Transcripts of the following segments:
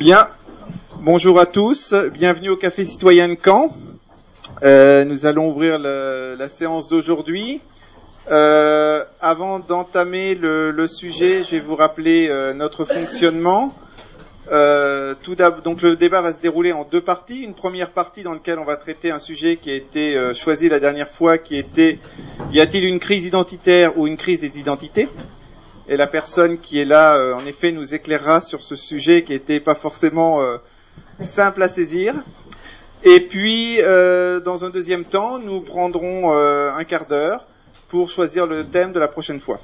Bien, bonjour à tous, bienvenue au Café Citoyen de Caen. Euh, nous allons ouvrir la séance d'aujourd'hui. Euh, avant d'entamer le, sujet, je vais vous rappeler euh, notre fonctionnement. Donc le débat va se dérouler en deux parties. Une première partie dans laquelle on va traiter un sujet qui a été choisi la dernière fois, qui était y a-t-il une crise identitaire ou une crise des identités? Et la personne qui est là, euh, en effet, nous éclairera sur ce sujet qui n'était pas forcément euh, simple à saisir. Et puis, euh, dans un deuxième temps, nous prendrons un quart d'heure pour choisir le thème de la prochaine fois.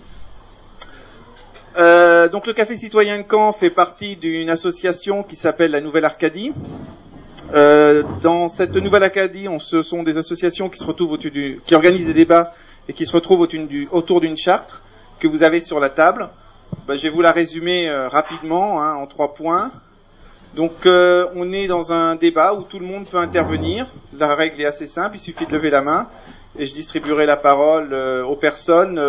donc, le Café Citoyen de Caen fait partie d'une association qui s'appelle la Nouvelle Arcadie. dans cette Nouvelle Arcadie, on, ce sont des associations qui se retrouvent qui organisent des débats et qui se retrouvent autour d'une charte que vous avez sur la table. Ben, je vais vous la résumer euh, rapidement hein, en trois points. Donc euh, on est dans un débat où tout le monde peut intervenir. La règle est assez simple, il suffit de lever la main et je distribuerai la parole euh, aux personnes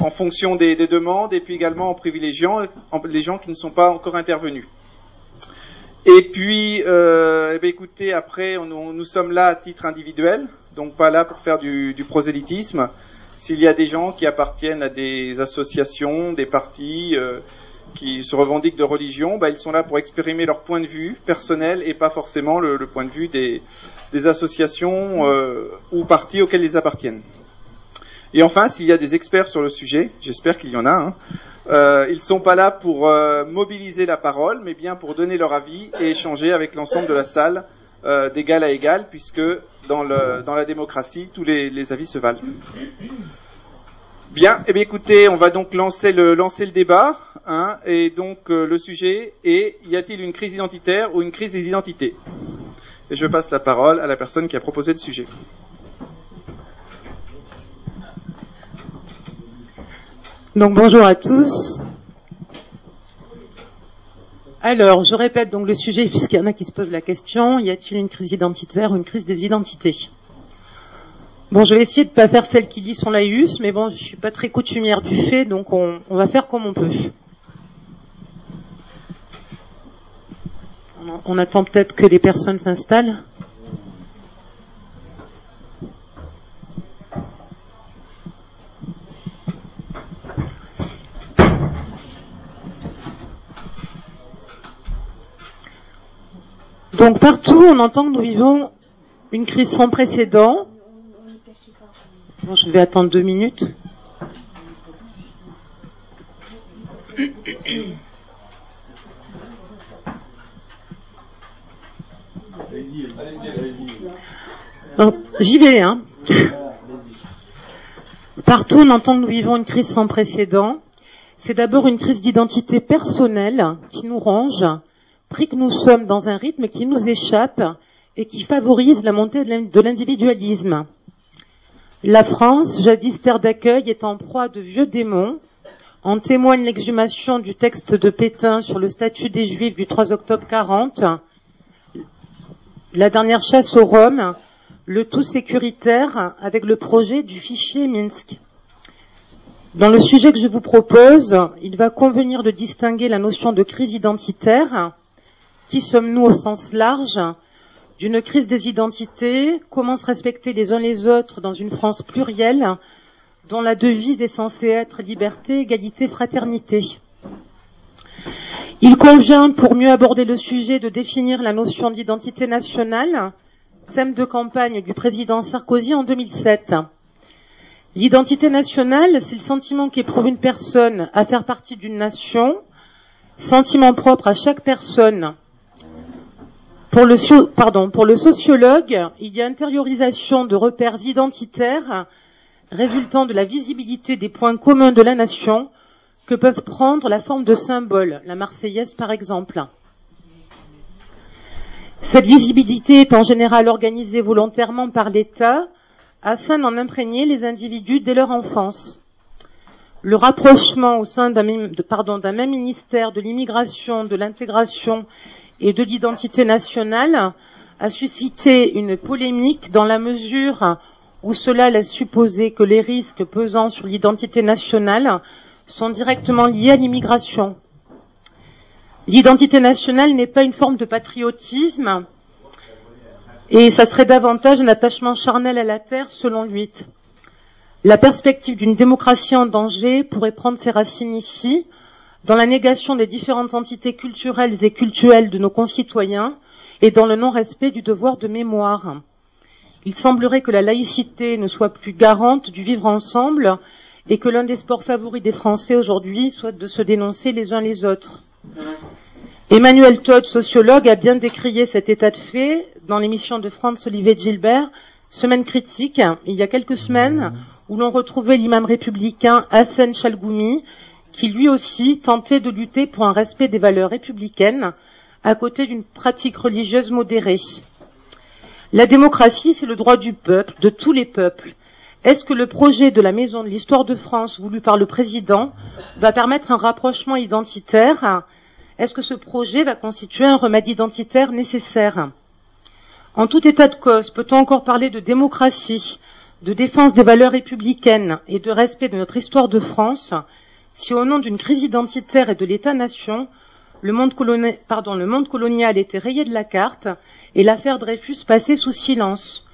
en fonction des, des, demandes et puis également en privilégiant les gens qui ne sont pas encore intervenus. Et puis, eh écoutez, après, nous sommes là à titre individuel, donc pas là pour faire du prosélytisme. S'il y a des gens qui appartiennent à des associations, des partis euh, qui se revendiquent de religion, bah, ils sont là pour exprimer leur point de vue personnel et pas forcément le, point de vue des, des associations euh, ou partis auxquels ils appartiennent. Et enfin, s'il y a des experts sur le sujet, j'espère qu'il y en a, hein, euh, ils ne sont pas là pour euh, mobiliser la parole, mais bien pour donner leur avis et échanger avec l'ensemble de la salle euh, d'égal à égal, puisque dans, la démocratie, tous les, avis se valent. Bien, eh bien écoutez, on va donc lancer le, lancer le débat, hein, et donc euh, le sujet est y a-t-il une crise identitaire ou une crise des identités? Et je passe la parole à la personne qui a proposé le sujet. Donc bonjour à tous. Alors, je répète donc le sujet, puisqu'il y en a qui se posent la question, y a-t-il une crise identitaire ou une crise des identités? Bon, je vais essayer de ne pas faire celle qui lit son laïus, mais bon, je suis pas très coutumière du fait, donc on, va faire comme on peut. On attend peut-être que les personnes s'installent. Donc partout, on entend que nous vivons une crise sans précédent. Bon, je vais attendre deux minutes. J'y vais, hein. Partout, on entend que nous vivons une crise sans précédent. C'est d'abord une crise d'identité personnelle qui nous ronge, pris que nous sommes dans un rythme qui nous échappe et qui favorise la montée de l'individualisme. La France, jadis terre d'accueil, est en proie de vieux démons. En témoigne l'exhumation du texte de Pétain sur le statut des Juifs du 3 octobre 40, la dernière chasse aux Roms, le tout sécuritaire avec le projet du fichier Minsk. Dans le sujet que je vous propose, il va convenir de distinguer la notion de crise identitaire, qui sommes-nous au sens large d'une crise des identités? Comment se respecter les uns les autres dans une France plurielle dont la devise est censée être liberté, égalité, fraternité? Il convient, pour mieux aborder le sujet, de définir la notion d'identité nationale, thème de campagne du président Sarkozy en 2007. L'identité nationale, c'est le sentiment qu'éprouve une personne à faire partie d'une nation, sentiment propre à chaque personne pour le, sociologue, il y a intériorisation de repères identitaires résultant de la visibilité des points communs de la nation que peuvent prendre la forme de symboles, la Marseillaise par exemple. Cette visibilité est en général organisée volontairement par l'État afin d'en imprégner les individus dès leur enfance. Le rapprochement au sein d'un même ministère de l'immigration, de l'intégration et de l'identité nationale a suscité une polémique dans la mesure où cela laisse supposer que les risques pesant sur l'identité nationale sont directement liés à l'immigration. L'identité nationale n'est pas une forme de patriotisme, et ça serait davantage un attachement charnel à la terre, selon lui. La perspective d'une démocratie en danger pourrait prendre ses racines ici, dans la négation des différentes entités culturelles et cultuelles de nos concitoyens, et dans le non-respect du devoir de mémoire. Il semblerait que la laïcité ne soit plus garante du vivre ensemble et que l'un des sports favoris des Français aujourd'hui soit de se dénoncer les uns les autres. Emmanuel Todd, sociologue, a bien décrié cet état de fait dans l'émission de Franz Olivier Gilbert, Semaine critique, il y a quelques semaines, où l'on retrouvait l'imam républicain Hassan Chalgoumi, qui lui aussi tentait de lutter pour un respect des valeurs républicaines, à côté d'une pratique religieuse modérée. La démocratie, c'est le droit du peuple, de tous les peuples. Est-ce que le projet de la Maison de l'Histoire de France voulu par le président va permettre un rapprochement identitaire? Est-ce que ce projet va constituer un remède identitaire nécessaire? En tout état de cause, peut-on encore parler de démocratie, de défense des valeurs républicaines et de respect de notre histoire de France? Si au nom d'une crise identitaire et de l'État-nation, le monde, colonial était rayé de la carte et l'affaire Dreyfus passait sous silence.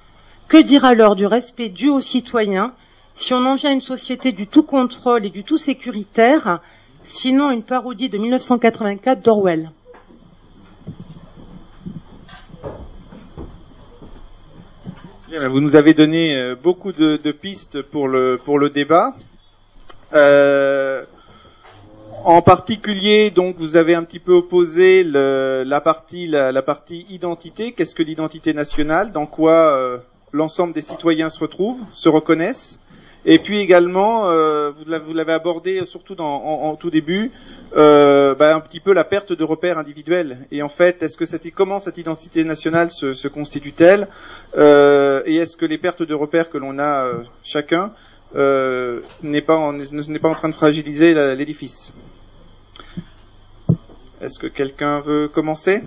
Que dire alors du respect dû aux citoyens si on en vient à une société du tout contrôle et du tout sécuritaire, sinon une parodie de 1984 d'Orwell? Vous nous avez donné euh, beaucoup de, pistes pour le, pour le débat. Euh, en particulier, donc, vous avez un petit peu opposé la partie la, identité. Qu'est-ce que l'identité nationale? Dans quoi euh, l'ensemble des citoyens se retrouvent, se reconnaissent? Et puis également, euh, vous l'avez abordé surtout en, tout début, euh, bah, un petit peu la perte de repères individuels. Et en fait, est-ce comment cette identité nationale se, constitue-t-elle? Et est-ce que les pertes de repères que l'on a chacun n'est pas, n'est pas en train de fragiliser l'édifice. Est-ce que quelqu'un veut commencer?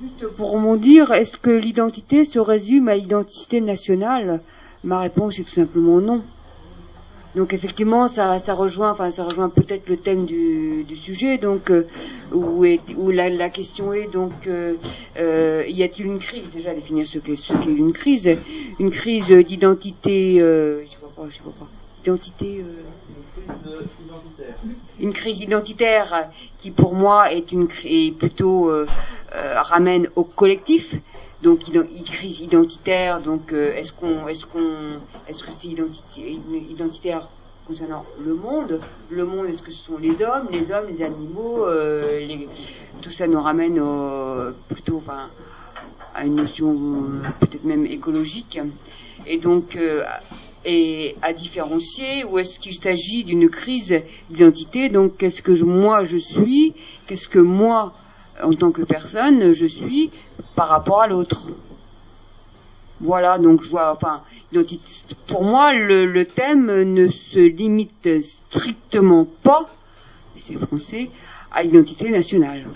Juste pour m'en dire, est-ce que l'identité se résume à l'identité nationale? Ma réponse est tout simplement non. Donc effectivement, ça, rejoint, enfin ça rejoint peut-être le thème du, sujet, donc euh, où, la, question est donc euh, euh, y a-t-il une crise? Déjà définir ce qu'est ce qu'est une crise, une crise d'identité, je vois pas, je vois pas, identité une crise identitaire qui pour moi est une est plutôt euh, euh, ramène au collectif donc crise identitaire donc euh, est-ce qu'on est-ce qu'on est-ce que c'est identitaire concernant le monde? Le monde est-ce que ce sont les hommes les hommes les animaux tout ça nous ramène plutôt enfin à une notion peut-être même écologique. Et donc et à différencier ou est-ce qu'il s'agit d'une crise d'identité? Donc qu'est-ce que moi je suis? Qu'est-ce que moi, en tant que personne, je suis par rapport à l'autre Voilà, donc je vois, enfin, pour moi, le, thème ne se limite strictement pas, c'est français, à l'identité nationale.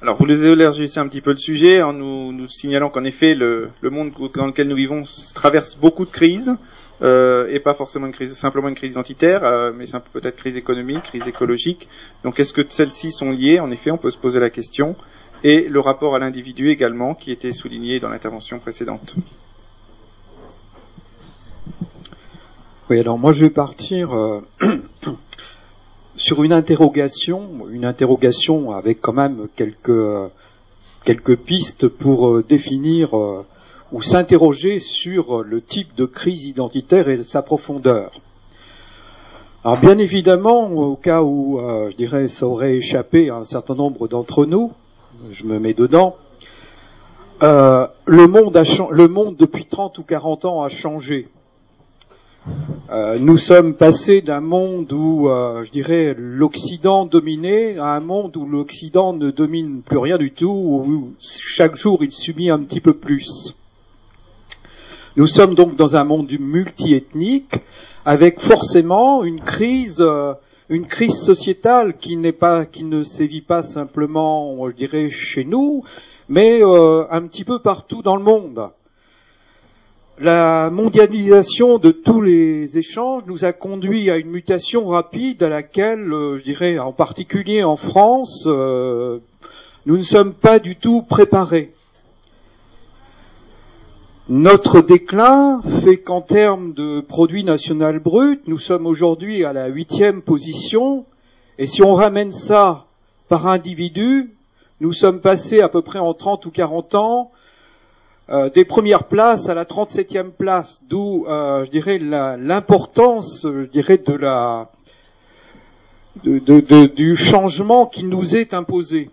Alors, vous les élargissez un petit peu le sujet en nous, nous signalant qu'en effet, le, le, monde dans lequel nous vivons traverse beaucoup de crises, euh, et pas forcément une crise, simplement une crise identitaire, euh, mais peut-être crise économique, crise écologique. Donc, est-ce que celles-ci sont liées? En effet, on peut se poser la question. Et le rapport à l'individu également, qui était souligné dans l'intervention précédente. Oui, alors moi je vais partir euh, sur une interrogation, une interrogation avec quand même quelques, quelques pistes pour euh, définir euh, ou s'interroger sur le type de crise identitaire et sa profondeur. Alors bien évidemment, au cas où euh, je dirais ça aurait échappé à un certain nombre d'entre nous, je me mets dedans, le, monde a, le monde depuis 30 ou 40 ans a changé. Euh, nous sommes passés d'un monde où, euh, je dirais, l'Occident dominait à un monde où l'Occident ne domine plus rien du tout, où chaque jour il subit un petit peu plus. Nous sommes donc dans un monde multiethnique, avec forcément une crise, euh, une crise sociétale qui n'est pas, qui ne sévit pas simplement, je dirais, chez nous, mais un petit peu partout dans le monde. la mondialisation de tous les échanges nous a conduit à une mutation rapide à laquelle, euh, je dirais, en particulier en France, euh, nous ne sommes pas du tout préparés. Notre déclin fait qu'en termes de produit national brut, nous sommes aujourd'hui à la huitième position, et si on ramène ça par individu, nous sommes passés à peu près en 30 ou 40 ans euh, des premières places à la 37e place, d'où, euh, je dirais, l'importance, je dirais, de la, du changement qui nous est imposé.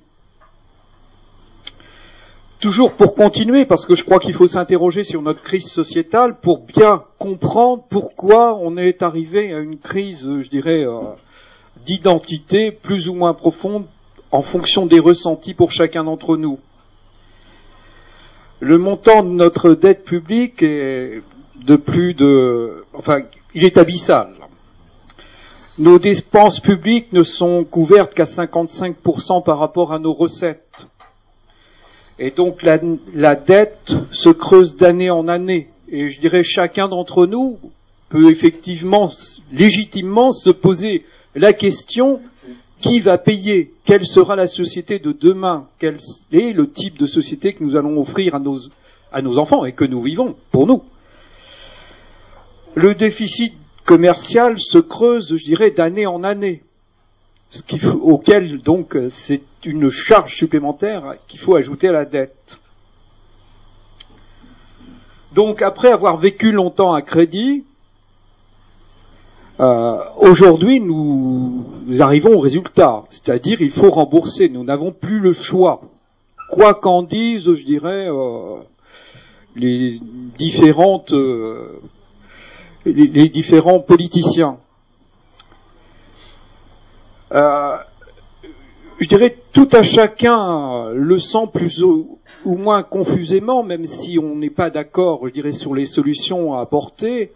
Toujours pour continuer, parce que je crois qu'il faut s'interroger sur notre crise sociétale pour bien comprendre pourquoi on est arrivé à une crise, je dirais, euh, d'identité plus ou moins profonde en fonction des ressentis pour chacun d'entre nous. Le montant de notre dette publique est de plus de, enfin, il est abyssal. Nos dépenses publiques ne sont couvertes qu'à 55% par rapport à nos recettes. Et donc la, dette se creuse d'année en année. Et je dirais chacun d'entre nous peut effectivement, légitimement se poser la question qui va payer? Quelle sera la société de demain? Quel est le type de société que nous allons offrir à nos, enfants et que nous vivons pour nous? Le déficit commercial se creuse, je dirais, d'année en année, auquel donc c'est une charge supplémentaire qu'il faut ajouter à la dette. Donc après avoir vécu longtemps à crédit, euh, Aujourd'hui, nous, arrivons au résultat, c'est-à-dire il faut rembourser. Nous n'avons plus le choix. Quoi qu'en disent, je dirais, euh, les différentes, euh, les, différents politiciens. Je dirais tout à chacun le sent plus ou, moins confusément, même si on n'est pas d'accord, je dirais, sur les solutions à apporter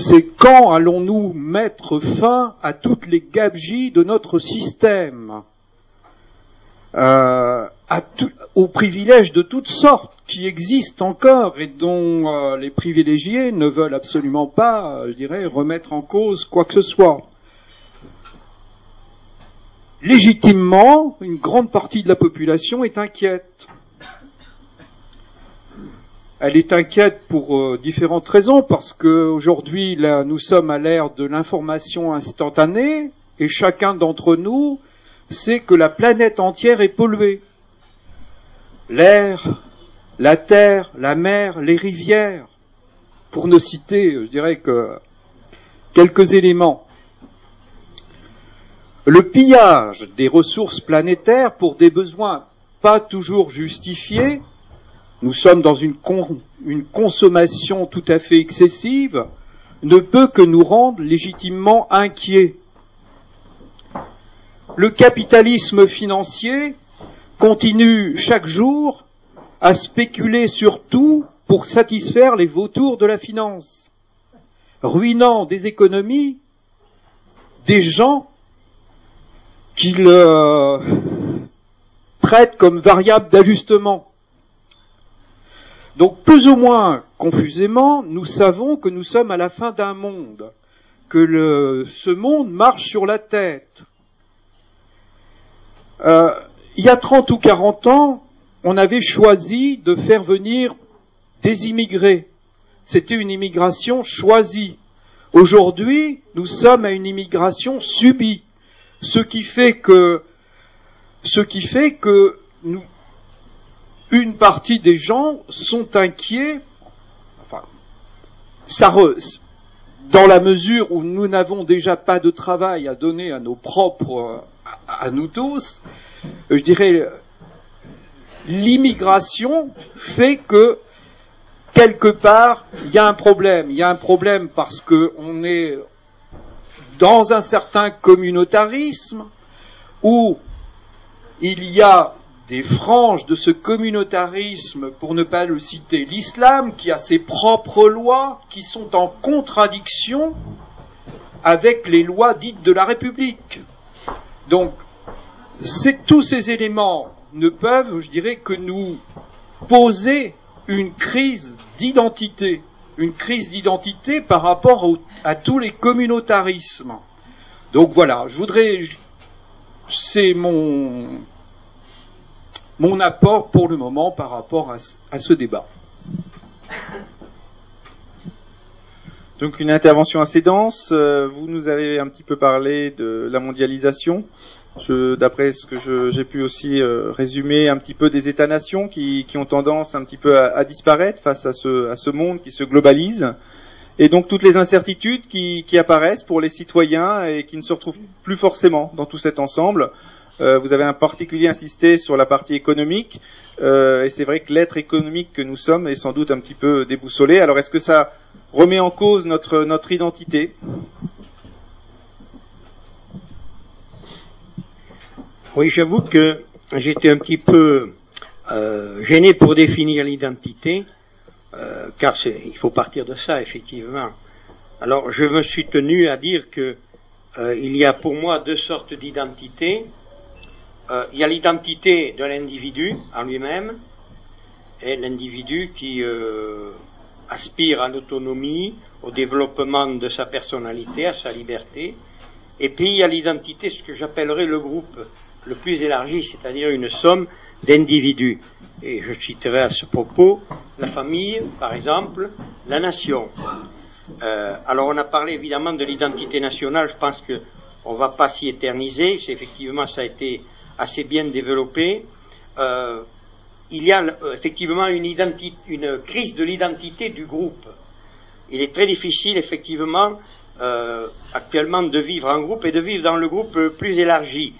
c'est quand allons-nous mettre fin à toutes les gabegies de notre système, euh, aux privilèges de toutes sortes qui existent encore et dont euh, les privilégiés ne veulent absolument pas, je dirais, remettre en cause quoi que ce soit. Légitimement, une grande partie de la population est inquiète. Elle est inquiète pour euh, différentes raisons, parce qu'aujourd'hui, nous sommes à l'ère de l'information instantanée, et chacun d'entre nous sait que la planète entière est polluée. L'air, la terre, la mer, les rivières, pour ne citer, je dirais que quelques éléments. Le pillage des ressources planétaires pour des besoins pas toujours justifiés nous sommes dans une, consommation tout à fait excessive, ne peut que nous rendre légitimement inquiets. Le capitalisme financier continue chaque jour à spéculer sur tout pour satisfaire les vautours de la finance, ruinant des économies, des gens qu'il euh, traite comme variable d'ajustement. Donc plus ou moins confusément, nous savons que nous sommes à la fin d'un monde, que ce monde marche sur la tête. Euh, il y a 30 ou 40 ans, on avait choisi de faire venir des immigrés. C'était une immigration choisie. Aujourd'hui, nous sommes à une immigration subie. Ce qui fait que, ce qui fait que nous, une partie des gens sont inquiets, enfin, ça dans la mesure où nous n'avons déjà pas de travail à donner à nos propres, à, nous tous, je dirais, l'immigration fait que quelque part il y a un problème. Il y a un problème parce qu'on est dans un certain communautarisme où il y a des franges de ce communautarisme, pour ne pas le citer, l'islam qui a ses propres lois qui sont en contradiction avec les lois dites de la République. Donc, tous ces éléments ne peuvent, je dirais, que nous poser une crise d'identité, une crise d'identité par rapport à tous les communautarismes. Donc voilà, je voudrais, c'est mon, mon apport pour le moment par rapport à, ce débat. Donc une intervention assez dense. Euh, vous nous avez un petit peu parlé de la mondialisation. D'après ce que j'ai pu aussi euh, résumer un petit peu des États-nations qui, ont tendance un petit peu à, disparaître face à ce, monde qui se globalise, et donc toutes les incertitudes qui, apparaissent pour les citoyens et qui ne se retrouvent plus forcément dans tout cet ensemble. Euh, vous avez en particulier insisté sur la partie économique, euh, et c'est vrai que l'être économique que nous sommes est sans doute un petit peu déboussolé. Alors est-ce que ça remet en cause notre identité? Oui, j'avoue que j'étais un petit peu euh, gêné pour définir l'identité, euh, car il faut partir de ça, effectivement. Alors, je me suis tenu à dire que euh, il y a pour moi deux sortes d'identité. il y a l'identité de l'individu en lui-même, et l'individu qui aspire à l'autonomie, au développement de sa personnalité, à sa liberté. Et puis il y a l'identité, ce que j'appellerais le groupe le plus élargi, c'est-à-dire une somme d'individus. Et je citerai à ce propos la famille, par exemple, la nation. Euh, alors on a parlé évidemment de l'identité nationale, je pense qu'on ne va pas s'y éterniser, effectivement ça a été assez bien développé. Euh, il y a euh, effectivement une, une crise de l'identité du groupe. Il est très difficile effectivement actuellement de vivre en groupe et de vivre dans le groupe plus élargi.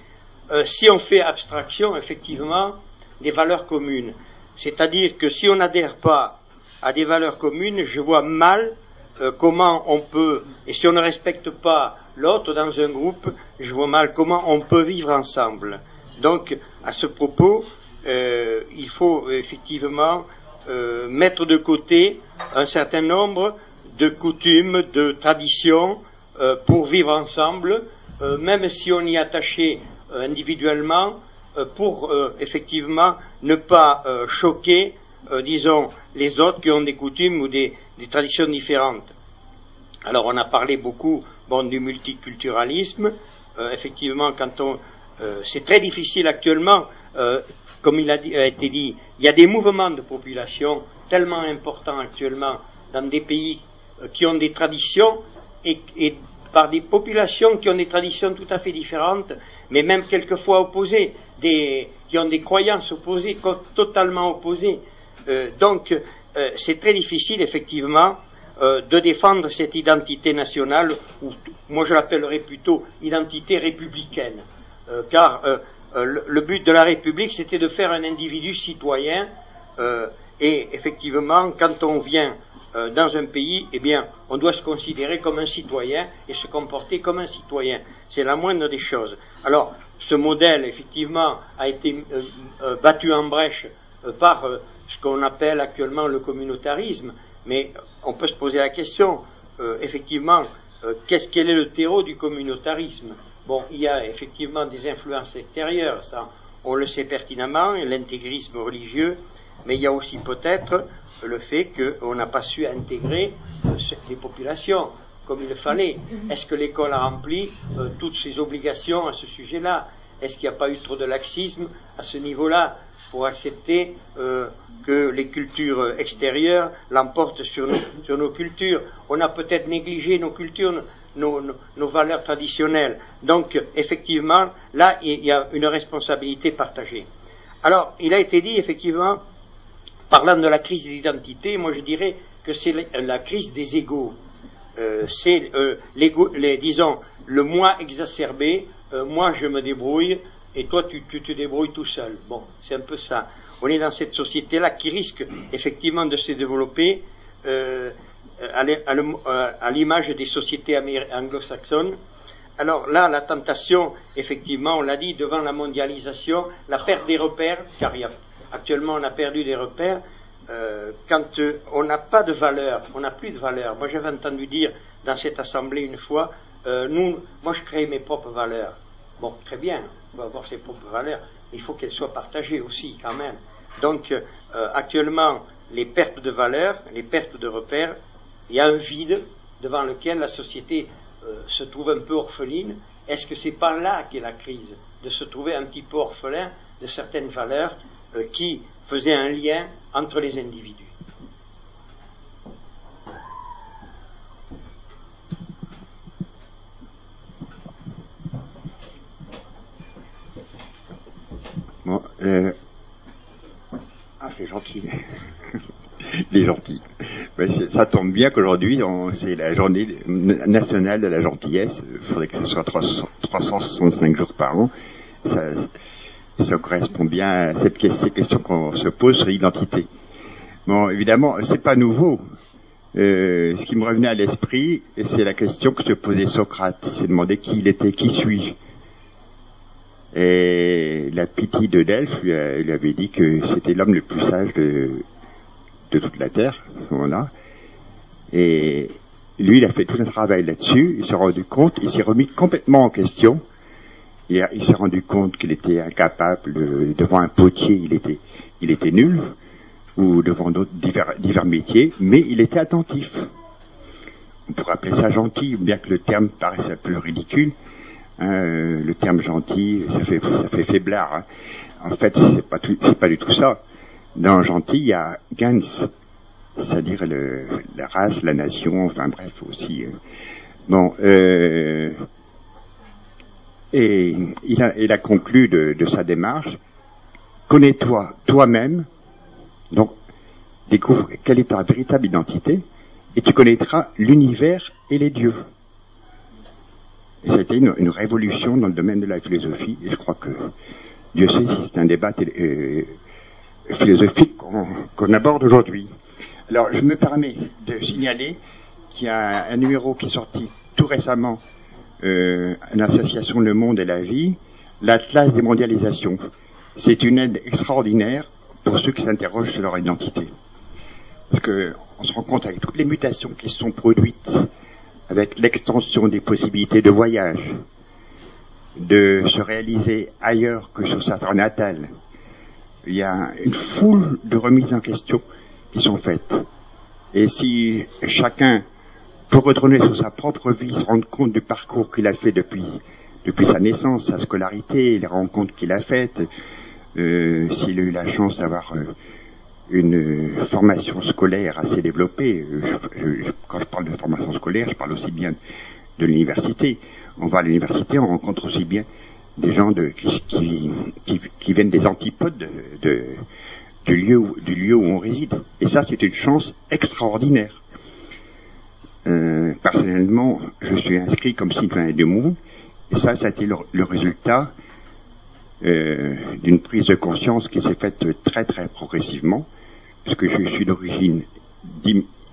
Euh, si on fait abstraction, effectivement, des valeurs communes. C'est-à-dire que si on n'adhère pas à des valeurs communes, je vois mal euh, comment on peut, et si on ne respecte pas l'autre dans un groupe, je vois mal comment on peut vivre ensemble. Donc, à ce propos, euh, il faut effectivement mettre de côté un certain nombre de coutumes, de traditions pour vivre ensemble, même si on y attachait individuellement euh, pour euh, effectivement ne pas choquer, disons, les autres qui ont des coutumes ou des, traditions différentes. Alors on a parlé beaucoup du multiculturalisme. effectivement, quand on, c'est très difficile actuellement, comme il a, été dit, il y a des mouvements de population tellement importants actuellement dans des pays qui ont des traditions et, et, par des populations qui ont des traditions tout à fait différentes mais même quelquefois opposés, qui ont des croyances opposées, totalement opposées. Euh, donc, euh, c'est très difficile, effectivement, euh, de défendre cette identité nationale, ou moi je l'appellerais plutôt identité républicaine, car le, but de la République, c'était de faire un individu citoyen, et effectivement, quand on vient euh, dans un pays, eh bien, on doit se considérer comme un citoyen et se comporter comme un citoyen. C'est la moindre des choses. Alors, ce modèle, effectivement, a été euh, euh, battu en brèche par ce qu'on appelle actuellement le communautarisme, mais on peut se poser la question, effectivement, qu'est-ce quel est le terreau du communautarisme? Bon, il y a effectivement des influences extérieures, ça, on le sait pertinemment, l'intégrisme religieux, mais il y a aussi peut-être le fait qu'on n'a pas su intégrer euh, les populations comme il le fallait. Est-ce que l'école a rempli euh, toutes ses obligations à ce sujet-là? Est-ce qu'il n'y a pas eu trop de laxisme à ce niveau-là pour accepter euh, que les cultures extérieures l'emportent sur, nos cultures? On a peut-être négligé nos cultures, nos, nos, valeurs traditionnelles. Donc, effectivement, là, il y a une responsabilité partagée. Alors, il a été dit, effectivement, Parlant de la crise d'identité, moi je dirais que c'est la crise des égaux. Euh, c'est euh, disons, le moi exacerbé, euh, moi je me débrouille et toi tu, te débrouilles tout seul. Bon, c'est un peu ça. On est dans cette société-là qui risque effectivement de se développer à l'image des sociétés anglo-saxonnes. Alors là, la tentation, effectivement, on l'a dit, devant la mondialisation, la perte des repères, car il y a Actuellement, on a perdu des repères. Euh, quand euh, on n'a pas de valeur, on n'a plus de valeur. Moi, j'avais entendu dire dans cette assemblée une fois, euh, nous, moi, je crée mes propres valeurs. Bon, très bien, on va avoir ses propres valeurs, mais il faut qu'elles soient partagées aussi, quand même. Donc, actuellement, les pertes de valeur, les pertes de repères. Il y a un vide devant lequel la société se trouve un peu orpheline. Est-ce que c'est pas là qu'est la crise De se trouver un petit peu orphelin de certaines valeurs euh, qui faisaient un lien entre les individus Euh, ah, c'est gentil. Les gentils. ça tombe bien qu'aujourd'hui, c'est la journée nationale de la gentillesse. Il faudrait que ce soit 365 jours par an. Ça, correspond bien à cette, ces questions qu'on se pose sur l'identité. Bon, évidemment, c'est pas nouveau. Euh, ce qui me revenait à l'esprit, c'est la question que se posait Socrate. Il s'est demandé qui il était, qui suis-je et la pitié de Delphes lui, avait dit que c'était l'homme le plus sage de, toute la Terre, à ce moment-là. Et lui, il a fait tout un travail là-dessus. Il s'est rendu compte, il s'est remis complètement en question. Il, il s'est rendu compte qu'il était incapable, devant un potier, il était, il était nul, ou devant d'autres divers, métiers, mais il était attentif. On pourrait appeler ça gentil, bien que le terme paraisse un peu ridicule. Hein, le terme gentil, ça fait, ça fait faiblard. Hein. En fait, c'est pas, c'est pas du tout ça. Dans gentil, il y a Gans, c'est-à-dire la race, la nation, enfin bref aussi. Euh. Bon, euh, et il a, il a conclu de, de sa démarche, connais-toi toi-même, donc découvre quelle est ta véritable identité, et tu connaîtras l'univers et les dieux. C'était une, une, révolution dans le domaine de la philosophie, et je crois que Dieu sait si c'est un débat euh, philosophique qu'on aborde aujourd'hui. Alors, je me permets de signaler qu'il y a un, numéro qui est sorti tout récemment, euh, une association Le Monde et la Vie, l'Atlas des mondialisations. C'est une aide extraordinaire pour ceux qui s'interrogent sur leur identité. Parce qu'on se rend compte avec toutes les mutations qui se sont produites avec l'extension des possibilités de voyage, de se réaliser ailleurs que sur sa terre natale. Il y a une foule de remises en question qui sont faites. Et si chacun peut retourner sur sa propre vie, se rendre compte du parcours qu'il a fait depuis, depuis sa naissance, sa scolarité, les rencontres qu'il a faites, euh, s'il a eu la chance d'avoir euh, une formation scolaire assez développée. quand je parle de formation scolaire, je parle aussi bien de l'université. On va à l'université, on rencontre aussi bien des gens de, qui, qui, viennent des antipodes de, du, lieu du lieu où on réside. Et ça, c'est une chance extraordinaire. Euh, personnellement, je suis inscrit comme citoyen du monde, et ça, ça a été le, résultat euh, d'une prise de conscience qui s'est faite très très progressivement puisque je suis d'origine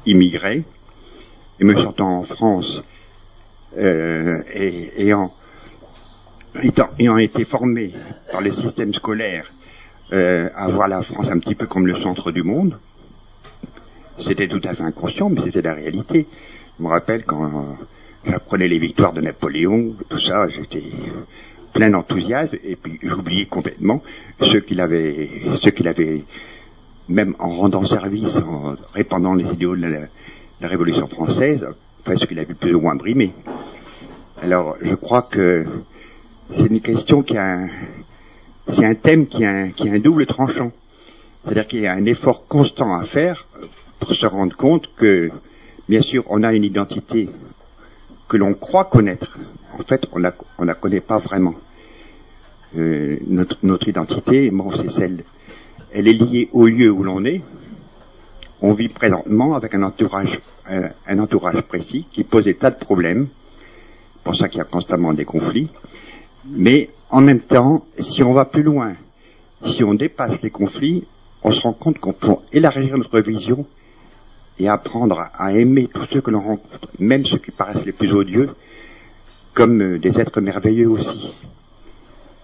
immigrée, et me sentant en France euh, et ayant, été formé par le système scolaire à voir la France un petit peu comme le centre du monde, c'était tout à fait inconscient, mais c'était la réalité. Je me rappelle quand j'apprenais les victoires de Napoléon, tout ça, j'étais plein d'enthousiasme, et puis j'oubliais complètement ceux qu'il avait, ceux qu'il avait même en rendant service, en répandant les idéaux de la, Révolution française, ce qu'il a vu plus ou moins brimé. Alors, je crois que c'est une question qui a c'est un thème qui a qui a un double tranchant. C'est-à-dire qu'il y a un effort constant à faire pour se rendre compte que, bien sûr, on a une identité que l'on croit connaître. En fait, on la, la connaît pas vraiment. Euh, notre, identité, bon, c'est celle elle est liée au lieu où l'on est. On vit présentement avec un entourage, un, entourage précis qui pose des tas de problèmes. C'est pour ça qu'il y a constamment des conflits. Mais en même temps, si on va plus loin, si on dépasse les conflits, on se rend compte qu'on peut élargir notre vision et apprendre à aimer tous ceux que l'on rencontre, même ceux qui paraissent les plus odieux, comme euh, des êtres merveilleux aussi.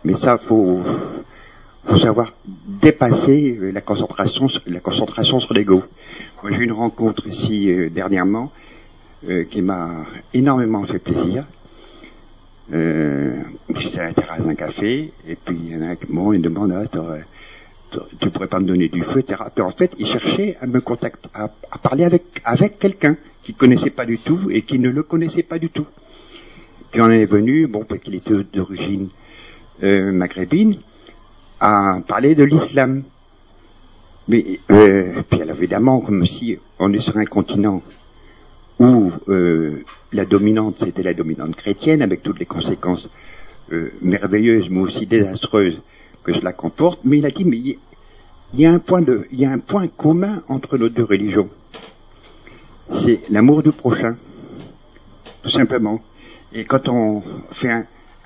Mais ça, faut, faut savoir dépasser euh, la concentration, la concentration sur l'ego. J'ai eu une rencontre ici euh, dernièrement euh, qui m'a énormément fait plaisir. Euh, J'étais à la terrasse d'un café et puis il y en a qui me demande ah, tu pourrais pas me donner du feu, etc. En fait, il cherchait à me contacter, à, parler avec, avec quelqu'un qu'il connaissait pas du tout et qui ne le connaissait pas du tout. Puis on est venu, bon, parce qu'il était d'origine euh, maghrébine, à parler de l'islam. Mais euh, puis alors, évidemment, comme si on est sur un continent où euh, la dominante c'était la dominante chrétienne, avec toutes les conséquences merveilleuses mais aussi désastreuses que cela comporte. Mais il a dit, mais il y- a un point commun entre nos deux religions. C'est l'amour du prochain, tout simplement. Et quand on fait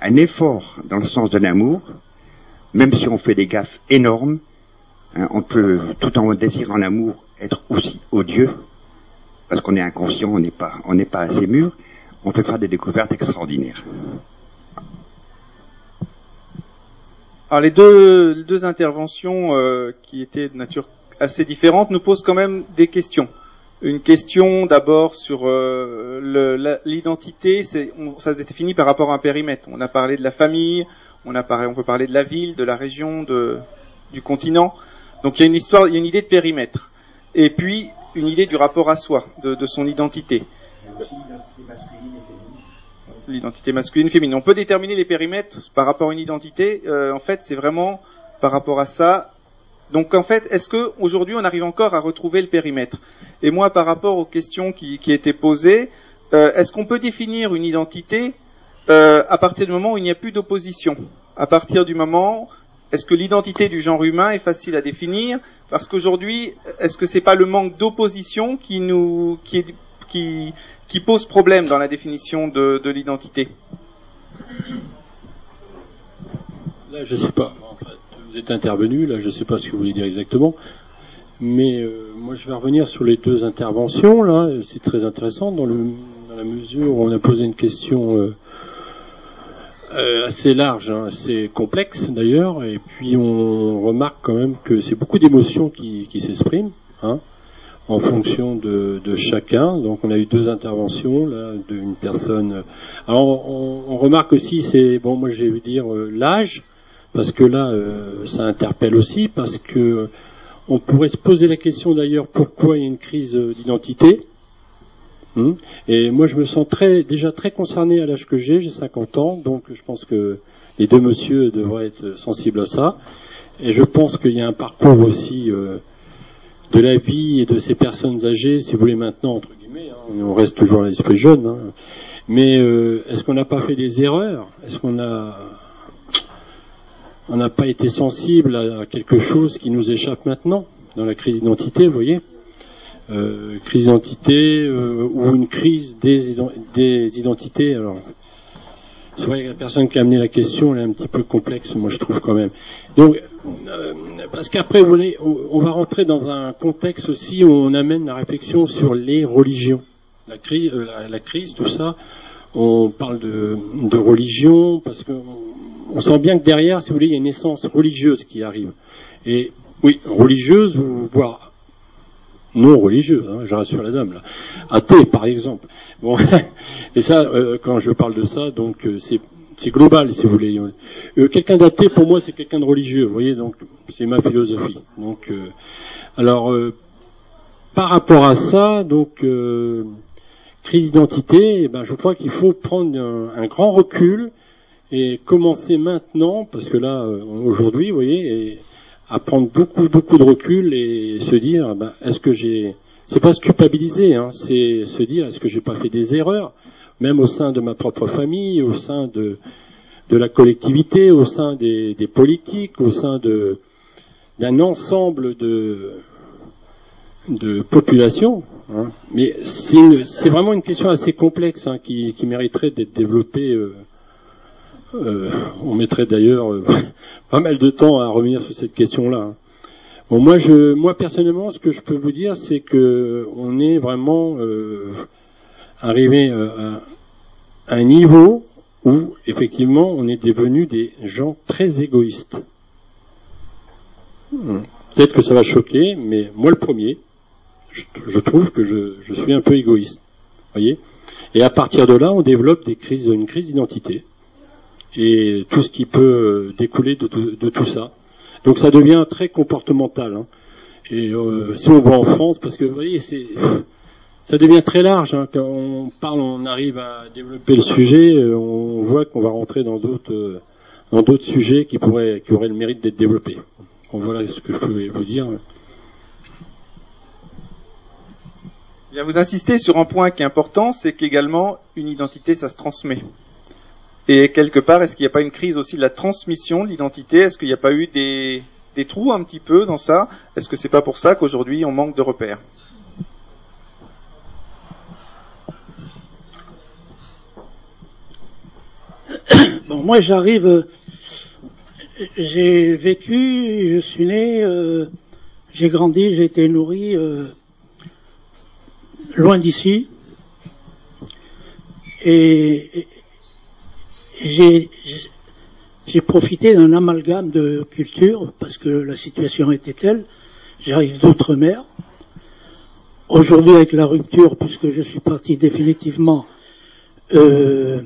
un, effort dans le sens de l'amour, même si on fait des gaffes énormes, hein, on peut, tout en désirant l'amour, être aussi odieux, parce qu'on est inconscient, on n'est pas, on n'est pas assez mûr, on peut faire des découvertes extraordinaires. Alors les deux, deux interventions euh, qui étaient de nature assez différente nous posent quand même des questions. Une question d'abord sur euh, l'identité, ça se définit par rapport à un périmètre. On a parlé de la famille, on a parlé, on peut parler de la ville, de la région, de, du continent. Donc il y a une histoire, il y a une idée de périmètre, et puis une idée du rapport à soi, de, de son identité. L'identité masculine, féminine. On peut déterminer les périmètres par rapport à une identité. euh, en fait, c'est vraiment par rapport à ça. Donc en fait, est-ce que aujourd'hui on arrive encore à retrouver le périmètre? Et moi, par rapport aux questions qui, qui étaient posées, euh, est-ce qu'on peut définir une identité euh, à partir du moment où il n'y a plus d'opposition? À partir du moment, est-ce que l'identité du genre humain est facile à définir? Parce qu'aujourd'hui, est-ce que c'est pas le manque d'opposition qui nous qui, est- qui pose problème dans la définition de, de l'identité Là, je sais pas. Vous êtes intervenu, là, je sais pas ce que vous voulez dire exactement. Mais euh, moi, je vais revenir sur les deux interventions. Là, c'est très intéressant dans, le, la mesure où on a posé une question euh, euh, assez large, hein, assez complexe d'ailleurs. Et puis, on remarque quand même que c'est beaucoup d'émotions qui, qui s'expriment. Hein, en fonction de, de chacun. Donc on a eu deux interventions là d'une personne. Alors on, on remarque aussi c'est bon moi je vais vous dire euh, l'âge parce que là euh, ça interpelle aussi parce que on pourrait se poser la question d'ailleurs pourquoi il y a une crise euh, d'identité. Hum. Et moi je me sens très déjà très concerné à l'âge que j'ai, j'ai 50 ans, donc je pense que les deux monsieur devraient être sensibles à ça. Et je pense qu'il y a un parcours aussi euh, de la vie et de ces personnes âgées, si vous voulez maintenant, entre guillemets, hein, on reste toujours à l'esprit jeune, hein. mais euh, est-ce qu'on n'a pas fait des erreurs? Est-ce qu'on n'a pas été sensible à quelque chose qui nous échappe maintenant dans la crise d'identité, vous voyez? Euh, Crise d'identité euh, ou une crise des, ident- des identités. C'est vrai que la personne qui a amené la question, elle est un petit peu complexe, moi je trouve quand même. Donc, euh, parce qu'après, vous voyez, on, va rentrer dans un contexte aussi où on amène la réflexion sur les religions. La crise, euh, la, crise tout ça, on parle de, de religion, parce qu'on on sent bien que derrière, si vous voulez, il y a une essence religieuse qui arrive. Et oui, religieuse, voire non religieuse, hein, je rassure la dame là. Athée, par exemple. Bon, et ça, euh, quand je parle de ça, donc euh, c'est global, si vous voulez. Euh, quelqu'un d'athée, pour moi, c'est quelqu'un de religieux. Vous voyez, donc c'est ma philosophie. Donc, alors, par rapport à ça, donc crise d'identité, eh ben, je crois qu'il faut prendre un, un grand recul et commencer maintenant, parce que là, aujourd'hui, vous voyez, à prendre beaucoup, beaucoup de recul et se dire, ben, est-ce que j'ai, c'est pas se culpabiliser, hein, c'est se dire, est-ce que j'ai pas fait des erreurs, même au sein de ma propre famille, au sein de, de la collectivité, au sein des, des politiques, au sein de, d'un ensemble de, de population. hein. Mais c'est vraiment une question assez complexe hein, qui, qui mériterait d'être développée. euh, euh, on mettrait d'ailleurs euh, pas mal de temps à revenir sur cette question-là. hein. Moi, moi personnellement, ce que je peux vous dire, c'est que on est vraiment euh, arrivé à un niveau où effectivement on est devenu des gens très égoïstes. Hmm. Peut-être que ça va choquer, mais moi le premier, je, trouve que je, suis un peu égoïste. Et à partir de là, on développe des crises, une crise d'identité et tout ce qui peut découler de, tout- ça. Donc ça devient très comportemental. Hein. Et euh, si on voit en France, parce que vous voyez, ça devient très large. Hein. Quand on parle, on arrive à développer le sujet, euh, on voit qu'on va rentrer dans d'autres euh, dans d'autres sujets qui pourraient qui auraient le mérite d'être développés. Voilà ce que je pouvais vous dire. Bien, vous insistez sur un point qui est important, c'est qu'également une identité, ça se transmet. Et quelque part, est-ce qu'il n'y a pas une crise aussi de la transmission de l'identité? Est-ce qu'il n'y a pas eu des, trous un petit peu dans ça? Est-ce que c'est pas pour ça qu'aujourd'hui on manque de repères? Bon, moi j'arrive, euh, j'ai vécu, je suis né, euh, j'ai grandi, j'ai été nourri euh, loin d'ici. Et, j'ai profité d'un amalgame de culture parce que la situation était telle. J'arrive d'outre-mer. Aujourd'hui, avec la rupture, puisque je suis parti définitivement, euh,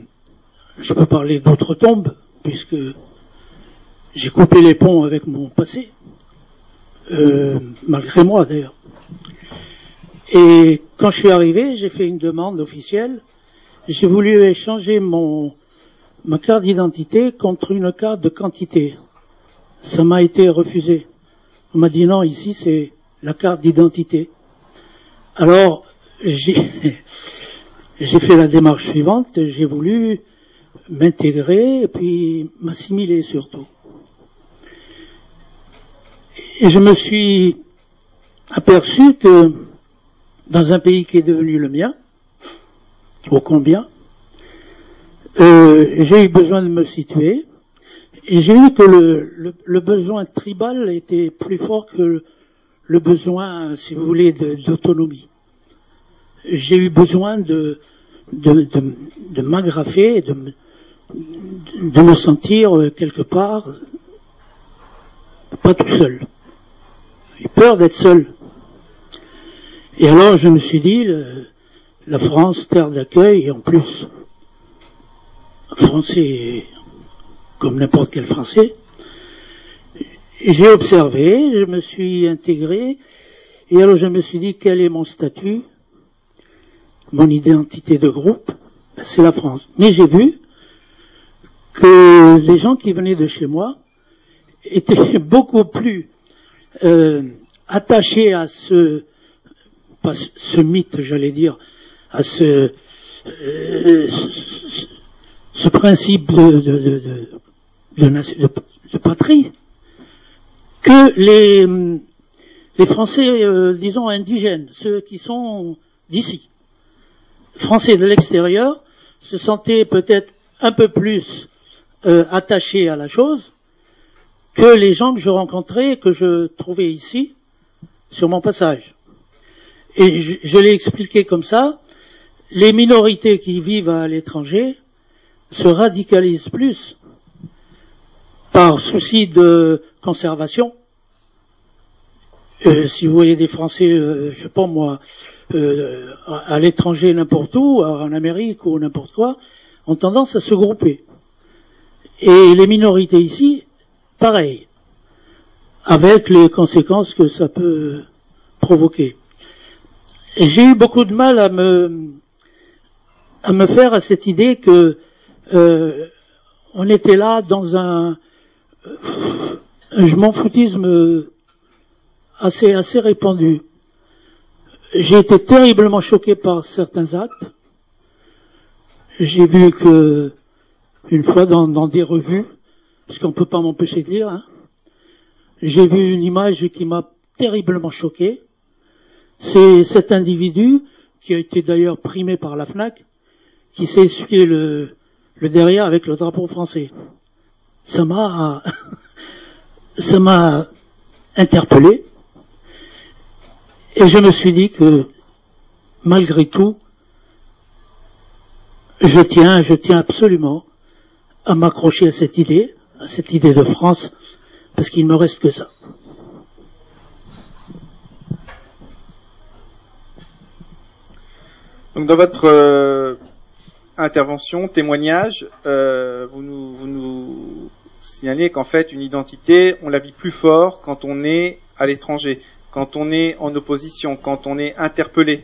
je peux parler d'autres tombes, puisque j'ai coupé les ponts avec mon passé, euh, malgré moi d'ailleurs. Et quand je suis arrivé, j'ai fait une demande officielle. J'ai voulu échanger mon, ma carte d'identité contre une carte de quantité. Ça m'a été refusé. On m'a dit non, ici c'est la carte d'identité. Alors, j'ai, fait la démarche suivante, j'ai voulu m'intégrer et puis m'assimiler surtout. Et je me suis aperçu que dans un pays qui est devenu le mien, au combien, euh, j'ai eu besoin de me situer, et j'ai vu que le, le, besoin tribal était plus fort que le, besoin, si vous voulez, d'autonomie. J'ai eu besoin de, de, de, de m'agrafer, de, de me sentir euh, quelque part pas tout seul. J'ai peur d'être seul. Et alors je me suis dit, la France, terre d'accueil, et en plus, français comme n'importe quel français, j'ai observé, je me suis intégré, et alors je me suis dit, quel est mon statut, mon identité de groupe? Ben, C'est la France. Mais j'ai vu que les gens qui venaient de chez moi étaient beaucoup plus euh, attachés à ce, pas ce mythe, j'allais dire, à ce, euh, ce, principe de, de, de, de, patrie, que les, les Français, euh, disons, indigènes, ceux qui sont d'ici, Français de l'extérieur, se sentaient peut-être un peu plus euh, attachés à la chose que les gens que je rencontrais, que je trouvais ici, sur mon passage. Et je, l'ai expliqué comme ça, les minorités qui vivent à l'étranger se radicalisent plus par souci de conservation. Euh, si vous voyez des Français, euh, je sais pas moi, euh, à l'étranger n'importe où, en Amérique ou n'importe quoi, ont tendance à se grouper. Et les minorités ici, pareil, avec les conséquences que ça peut provoquer. J'ai eu beaucoup de mal à me à me faire à cette idée que euh, on était là dans un, un je m'en foutisme assez assez répandu. J'ai été terriblement choqué par certains actes. J'ai vu que une fois dans, dans des revues, parce qu'on ne peut pas m'empêcher de lire, hein, j'ai vu une image qui m'a terriblement choqué. C'est cet individu, qui a été d'ailleurs primé par la FNAC, qui s'est essuyé le, le derrière avec le drapeau français. Ça m'a, ça m'a interpellé. Et je me suis dit que, malgré tout, je tiens, je tiens absolument à m'accrocher à cette idée, à cette idée de France, parce qu'il me reste que ça. Donc dans votre euh, intervention, témoignage, euh, vous, nous, signaler qu'en fait, une identité, on la vit plus fort quand on est à l'étranger, quand on est en opposition, quand on est interpellé,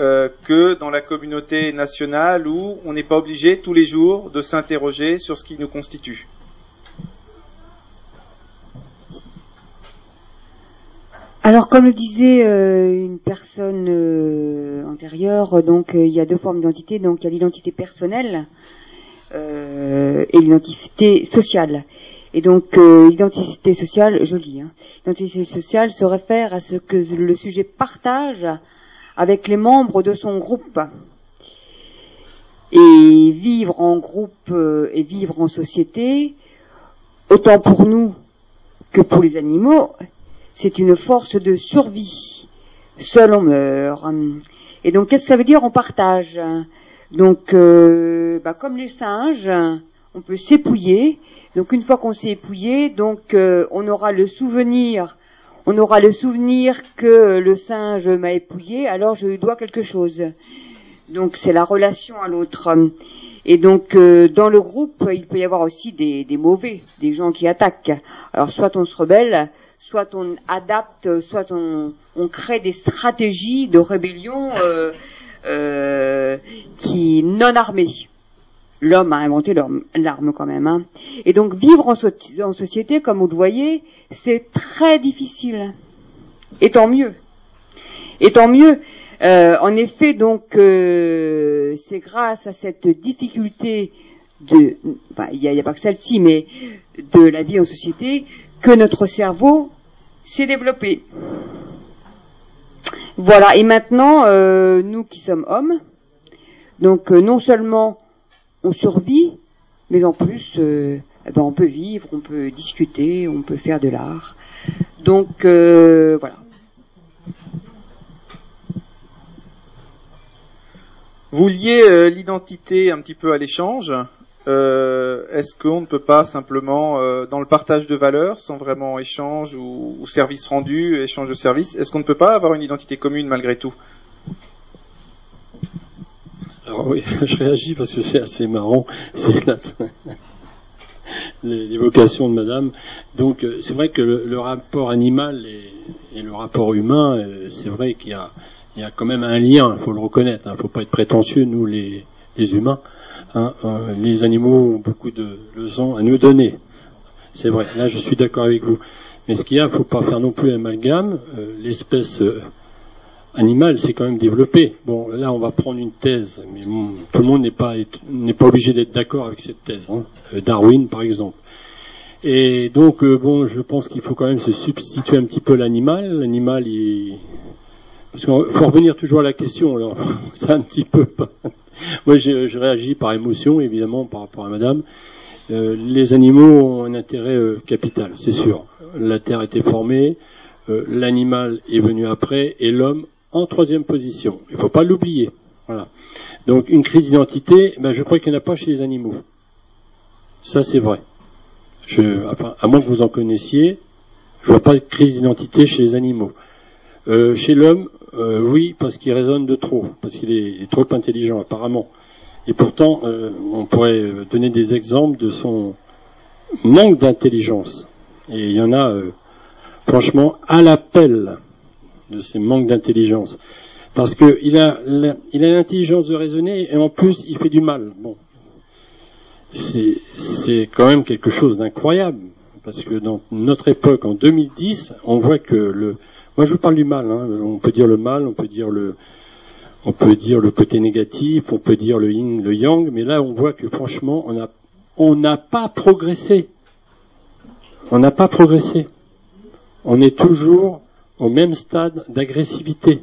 euh, que dans la communauté nationale où on n'est pas obligé tous les jours de s'interroger sur ce qui nous constitue. Alors, comme le disait euh, une personne euh, antérieure, donc euh, il y a deux formes d'identité. Donc, il y a l'identité personnelle et l'identité sociale. Et donc, l'identité sociale, je lis, hein, l'identité sociale se réfère à ce que le sujet partage avec les membres de son groupe. Et vivre en groupe et vivre en société, autant pour nous que pour les animaux, c'est une force de survie. Seul on meurt. Et donc, qu'est-ce que ça veut dire? On partage. Donc, euh, bah, comme les singes, on peut s'épouiller. Donc, une fois qu'on s'est épouillé, donc euh, on aura le souvenir, on aura le souvenir que le singe m'a épouillé, alors je lui dois quelque chose. Donc, c'est la relation à l'autre. Et donc, euh, dans le groupe, il peut y avoir aussi des, des mauvais, des gens qui attaquent. Alors, soit on se rebelle, soit on adapte, soit on, crée des stratégies de rébellion euh, euh, qui non armées. L'homme a inventé l'arme quand même. hein. Et donc vivre en, so- en société, comme vous le voyez, c'est très difficile. Et tant mieux. Et tant mieux. Euh, en effet, donc, c'est grâce à cette difficulté de, il n'y a pas que celle-ci, mais de la vie en société, que notre cerveau s'est développé. Voilà. Et maintenant, euh, nous qui sommes hommes, donc euh, non seulement on survit, mais en plus, euh, eh ben, on peut vivre, on peut discuter, on peut faire de l'art. Donc voilà. Vous liez l'identité un petit peu à l'échange. Euh, Est-ce qu'on ne peut pas simplement, euh, dans le partage de valeurs, sans vraiment échange ou, service rendu, échange de services, est-ce qu'on ne peut pas avoir une identité commune malgré tout? Alors oui, je réagis parce que c'est assez marrant. C'est l'évocation de Madame. Donc euh, c'est vrai que le, rapport animal et, le rapport humain, c'est vrai qu'il y a, quand même un lien. Il faut le reconnaître. Il ne faut pas être prétentieux, nous les humains. Hein. Euh, les animaux ont beaucoup de leçons à nous donner. C'est vrai. Là, je suis d'accord avec vous. Mais ce qu'il y a, il ne faut pas faire non plus amalgame. Euh, L'espèce euh, animal s'est quand même développé. Bon, là, on va prendre une thèse, mais tout le monde n'est pas n'est pas obligé d'être d'accord avec cette thèse. hein. Darwin, par exemple. Et donc, bon, je pense qu'il faut quand même se substituer un petit peu l'animal. L'animal, il parce qu'il faut revenir toujours à la question. C'est un petit peu. Moi, je, réagis par émotion, évidemment, par rapport à Madame. Euh, les animaux ont un intérêt euh, capital, c'est sûr. La Terre a été formée, euh, l'animal est venu après, et l'homme en troisième position. Il ne faut pas l'oublier. Voilà. Donc une crise d'identité, ben, je crois qu'il n'y en a pas chez les animaux. Ça c'est vrai. Je, à moins que vous en connaissiez, je vois pas de crise d'identité chez les animaux. Euh, chez l'homme, euh, oui, parce qu'il raisonne de trop, parce qu'il est, trop intelligent apparemment. Et pourtant, euh, on pourrait donner des exemples de son manque d'intelligence. Et il y en a, franchement, à l'appel de ces manques d'intelligence. Parce qu'il a, il a l'intelligence de raisonner et en plus il fait du mal. Bon, c'est quand même quelque chose d'incroyable parce que dans notre époque, en 2010, on voit que le, moi je vous parle du mal. hein. on peut dire le mal, on peut dire le, côté négatif, on peut dire le yin, le yang, mais là on voit que franchement on n'a pas progressé. On n'a pas progressé. On est toujours au même stade d'agressivité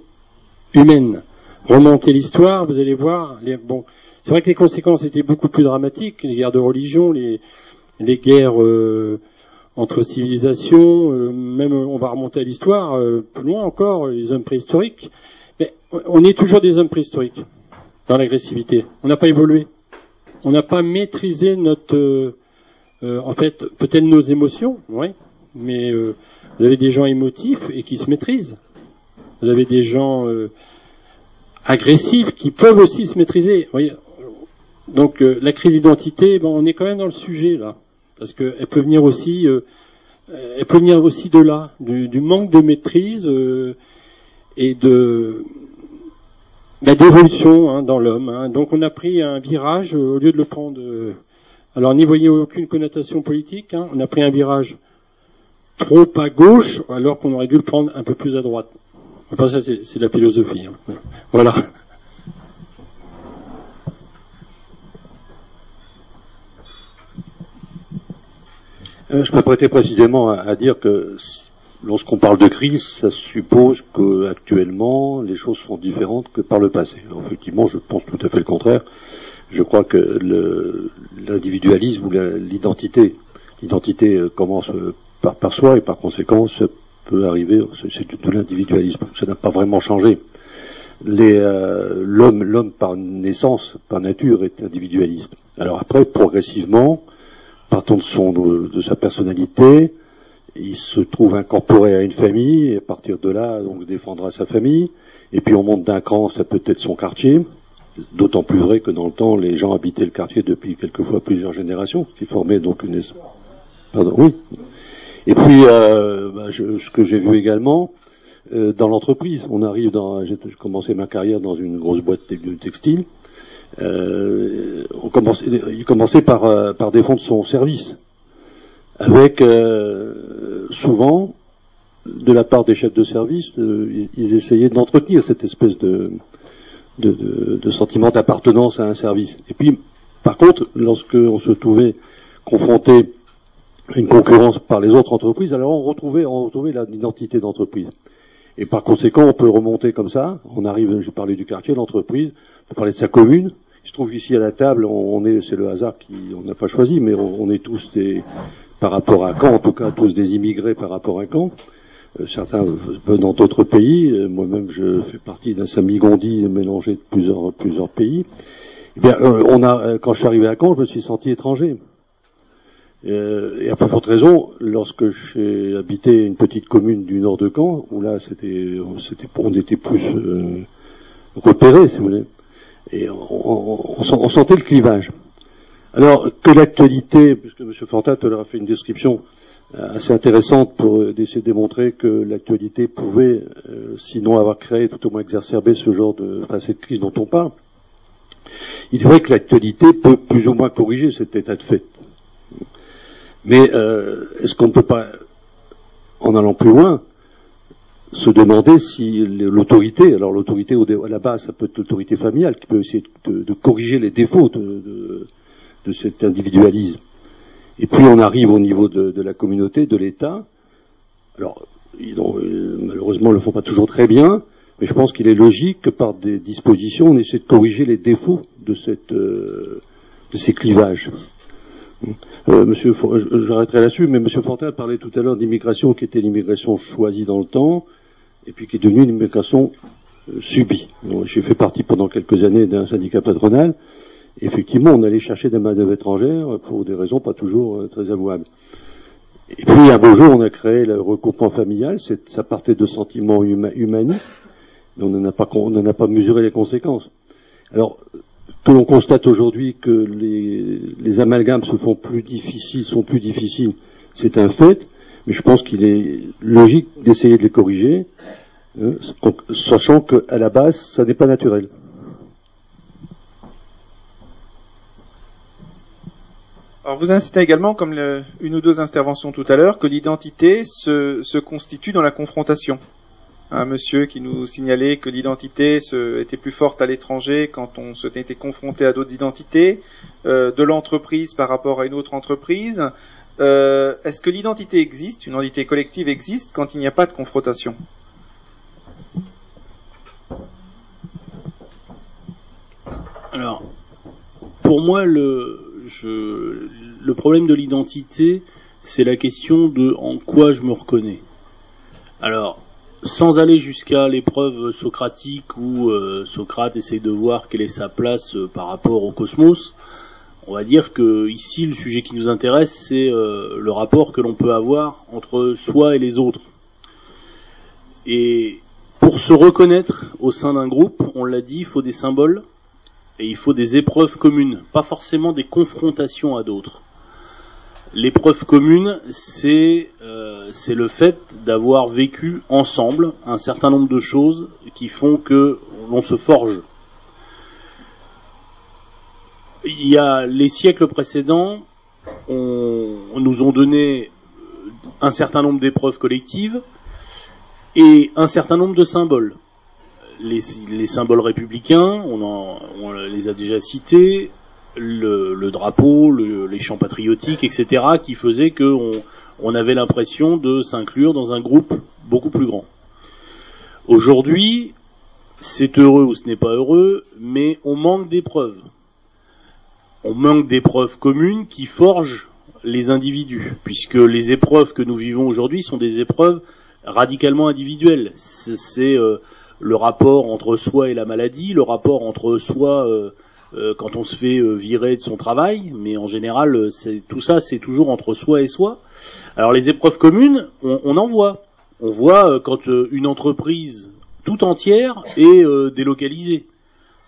humaine. Remontez l'histoire, vous allez voir. Bon, c'est vrai que les conséquences étaient beaucoup plus dramatiques, les guerres de religion, les, les guerres euh, entre civilisations, euh, même euh, on va remonter à l'histoire, euh, plus loin encore, les hommes préhistoriques. Mais on est toujours des hommes préhistoriques dans l'agressivité. On n'a pas évolué. On n'a pas maîtrisé notre, euh, euh, en fait, peut-être nos émotions, oui, mais euh, vous avez des gens émotifs et qui se maîtrisent. Vous avez des gens agressifs qui peuvent aussi se maîtriser. Vous voyez Donc la crise d'identité, bon, on est quand même dans le sujet là, parce qu'elle peut venir aussi, euh, elle peut venir aussi de là, du, manque de maîtrise euh, et de bah, d'évolution hein, dans l'homme. Hein. Donc on a pris un virage au lieu de le prendre. alors n'y voyez aucune connotation politique. Hein. on a pris un virage trop à gauche, alors qu'on aurait dû le prendre un peu plus à droite. Enfin, ça, c'est la philosophie. Voilà. Je m'apprêtais précisément à, dire que lorsqu'on parle de crise, ça suppose qu'actuellement les choses sont différentes que par le passé. effectivement, je pense tout à fait le contraire. Je crois que l'individualisme ou l'identité, l'identité euh, commence euh, par, soi et par conséquent, ça peut arriver, c'est de l'individualisme. Ça n'a pas vraiment changé. L'homme, l'homme par naissance, par nature, est individualiste. Alors après, progressivement, partant de, son, de, sa personnalité, il se trouve incorporé à une famille, et à partir de là, donc défendra sa famille, et puis on monte d'un cran, ça peut être son quartier, d'autant plus vrai que dans le temps, les gens habitaient le quartier depuis quelquefois plusieurs générations, qui formait donc une... Pardon, oui. Et puis, euh, bah, ce que j'ai vu également, euh, dans l'entreprise, on arrive dans... J'ai commencé ma carrière dans une grosse boîte de textile, euh, on commençait, il commençait par, euh, par défendre son service, avec euh, souvent, de la part des chefs de service, ils, essayaient d'entretenir cette espèce de, de, de, sentiment d'appartenance à un service. Et puis, par contre, lorsque on se trouvait confronté à une concurrence par les autres entreprises, alors on retrouvait, on retrouvait l'identité d'entreprise. Et par conséquent, on peut remonter comme ça. On arrive, j'ai parlé du quartier, l'entreprise, on peut parler de sa commune, je trouve qu'ici à la table, on, est, c'est le hasard qui, on n'a pas choisi, mais on, est tous des, par rapport à Caen, en tout cas tous des immigrés par rapport à Caen. Euh, certains venant d'autres pays. Euh, moi-même, je fais partie d'un samigondi mélangé de plusieurs, plusieurs pays. Eh bien, euh, on a, quand je suis arrivé à Caen, je me suis senti étranger. et à peu forte raison, lorsque j'ai habité une petite commune du nord de Caen, où là, c'était, on était plus repérés, si vous voulez et on, sentait le clivage. Alors que l'actualité, puisque M. Fantat leur a fait une description euh, assez intéressante pour euh, essayer de démontrer que l'actualité pouvait, euh, sinon avoir créé, tout au moins exacerbé ce genre de, enfin, cette crise dont on parle. Il est vrai que l'actualité peut plus ou moins corriger cet état de fait. Mais est-ce qu'on ne peut pas, en allant plus loin, se demander si l'autorité, alors l'autorité à la base, ça peut être l'autorité familiale qui peut essayer de, corriger les défauts de, cet individualisme. Et puis on arrive au niveau de, la communauté, de l'État. Alors, ils euh, malheureusement, ils ne le font pas toujours très bien, mais je pense qu'il est logique que par des dispositions, on essaie de corriger les défauts de, euh, de ces clivages. Euh, monsieur, j'arrêterai là-dessus, mais Monsieur Fortin parlait tout à l'heure d'immigration qui était l'immigration choisie dans le temps, et puis qui est devenue une immigration euh, subie. J'ai fait partie pendant quelques années d'un syndicat patronal. Effectivement, on allait chercher des main-d'œuvre étrangères pour des raisons pas toujours euh, très avouables. Et puis un beau jour, on a créé le regroupement familial. Ça partait de sentiments humanistes, mais on n'en a a pas mesuré les conséquences. Alors, que l'on constate aujourd'hui que les, amalgames se font plus difficiles, sont plus difficiles, c'est un fait, mais je pense qu'il est logique d'essayer de les corriger, hein, sachant qu'à la base, ça n'est pas naturel. Alors vous incitez également, comme une ou deux interventions tout à l'heure, que l'identité se constitue dans la confrontation un monsieur qui nous signalait que l'identité était plus forte à l'étranger quand on s'était confronté à d'autres identités, euh, de l'entreprise par rapport à une autre entreprise. Euh, est-ce que l'identité existe, une identité collective existe quand il n'y a pas de confrontation? Alors, pour moi, le, le problème de l'identité, c'est la question de en quoi je me reconnais. Alors, sans aller jusqu'à l'épreuve socratique où euh, Socrate essaye de voir quelle est sa place euh, par rapport au cosmos, on va dire que ici le sujet qui nous intéresse c'est euh, le rapport que l'on peut avoir entre soi et les autres. Et pour se reconnaître au sein d'un groupe, on l'a dit, il faut des symboles et il faut des épreuves communes, pas forcément des confrontations à d'autres. L'épreuve commune, c'est euh, c'est le fait d'avoir vécu ensemble un certain nombre de choses qui font que l'on se forge. Il y a les siècles précédents, on, nous ont donné un certain nombre d'épreuves collectives et un certain nombre de symboles. Les, les symboles républicains, on, en, on les a déjà cités, le, le drapeau, le, les chants patriotiques, etc., qui faisaient qu'on on avait l'impression de s'inclure dans un groupe beaucoup plus grand. Aujourd'hui, c'est heureux ou ce n'est pas heureux, mais on manque d'épreuves. On manque d'épreuves communes qui forgent les individus, puisque les épreuves que nous vivons aujourd'hui sont des épreuves radicalement individuelles. C'est euh, le rapport entre soi et la maladie, le rapport entre soi euh, quand on se fait euh, virer de son travail, mais en général, euh, tout ça, c'est toujours entre soi et soi. Alors les épreuves communes, on, en voit. On voit quand une entreprise tout entière est délocalisée.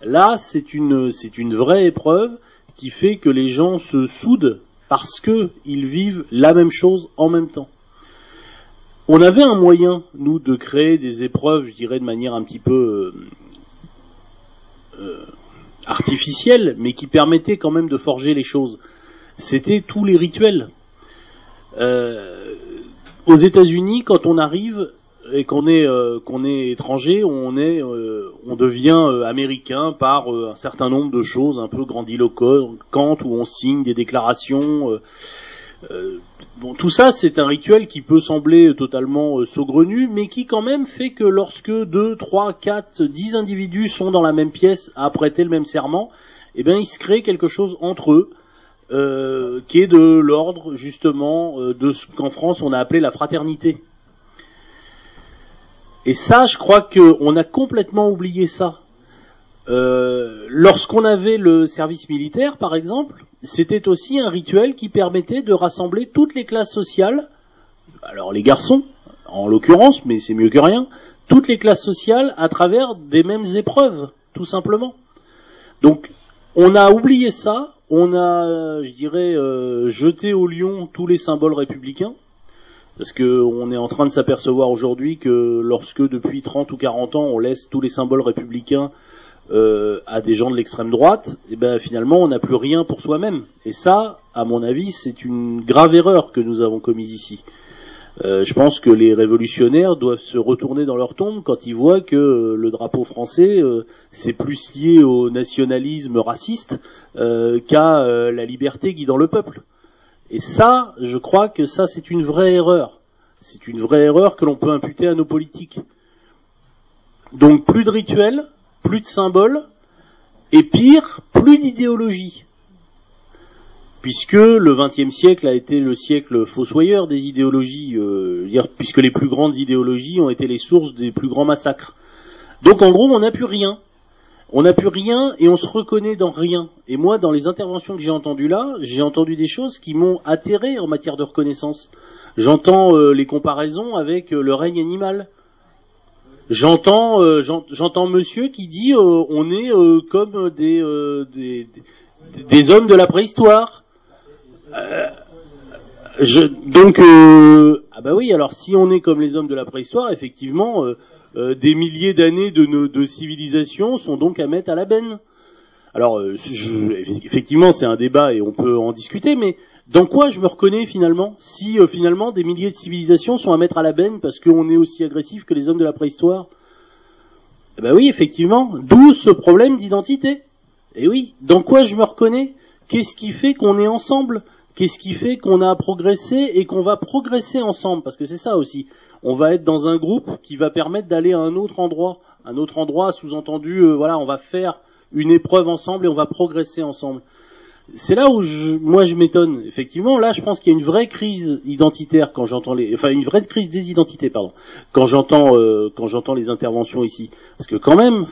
Là, c'est une, vraie épreuve qui fait que les gens se soudent parce que ils vivent la même chose en même temps. On avait un moyen, nous, de créer des épreuves, je dirais, de manière un petit peu euh, euh, artificielle, mais qui permettait quand même de forger les choses. C'était tous les rituels. Euh, aux États-Unis, quand on arrive et qu'on est euh, qu'on est étranger, on est euh, on devient euh, américain par un certain nombre de choses un peu grandiloquentes où on signe des déclarations. Bon, tout ça, c'est un rituel qui peut sembler totalement saugrenu, mais qui quand même fait que lorsque deux, trois, quatre, dix individus sont dans la même pièce à prêter le même serment, eh bien, il se crée quelque chose entre eux. Euh, qui est de l'ordre justement de ce qu'en France on a appelé la fraternité. Et ça, je crois qu'on a complètement oublié ça. Euh, lorsqu'on avait le service militaire, par exemple, c'était aussi un rituel qui permettait de rassembler toutes les classes sociales, alors les garçons, en l'occurrence, mais c'est mieux que rien, toutes les classes sociales à travers des mêmes épreuves, tout simplement. Donc, on a oublié ça, on a, je dirais, euh, jeté au lion tous les symboles républicains, parce qu'on est en train de s'apercevoir aujourd'hui que lorsque depuis 30 ou 40 ans on laisse tous les symboles républicains euh, à des gens de l'extrême droite, et eh ben finalement on n'a plus rien pour soi-même. Et ça, à mon avis, c'est une grave erreur que nous avons commise ici. Euh, je pense que les révolutionnaires doivent se retourner dans leur tombe quand ils voient que le drapeau français euh, c'est plus lié au nationalisme raciste euh, qu'à euh, la liberté guidant le peuple. Et ça, je crois que ça, c'est une vraie erreur. C'est une vraie erreur que l'on peut imputer à nos politiques. Donc plus de rituels, plus de symboles, et pire, plus d'idéologie. Puisque le XXe siècle a été le siècle fossoyeur des idéologies, euh, puisque les plus grandes idéologies ont été les sources des plus grands massacres. Donc en gros, on n'a plus rien. On n'a plus rien et on se reconnaît dans rien. Et moi, dans les interventions que j'ai entendues là, j'ai entendu des choses qui m'ont atterré en matière de reconnaissance. J'entends euh, les comparaisons avec euh, le règne animal. J'entends, euh, j'entends monsieur qui dit euh, on est euh, comme des, des, des, hommes de la préhistoire. Je, donc, ah bah oui, alors si on est comme les hommes de la préhistoire, effectivement, euh, des milliers d'années de, de civilisation sont donc à mettre à la benne. Alors, euh, je, effectivement, c'est un débat et on peut en discuter, mais dans quoi je me reconnais finalement? Si euh, finalement des milliers de civilisations sont à mettre à la benne parce qu'on est aussi agressif que les hommes de la préhistoire? Eh ben oui, effectivement. D'où ce problème d'identité. Eh oui, dans quoi je me reconnais? Qu'est-ce qui fait qu'on est ensemble? Qu'est-ce qui fait qu'on a progressé et qu'on va progresser ensemble? Parce que c'est ça aussi on va être dans un groupe qui va permettre d'aller à un autre endroit. Un autre endroit, sous-entendu, euh, voilà, on va faire une épreuve ensemble et on va progresser ensemble. C'est là où je, moi je m'étonne. Effectivement, là, je pense qu'il y a une vraie crise identitaire quand j'entends les, enfin une vraie crise des identités, pardon, quand j'entends euh, les interventions ici, parce que quand même,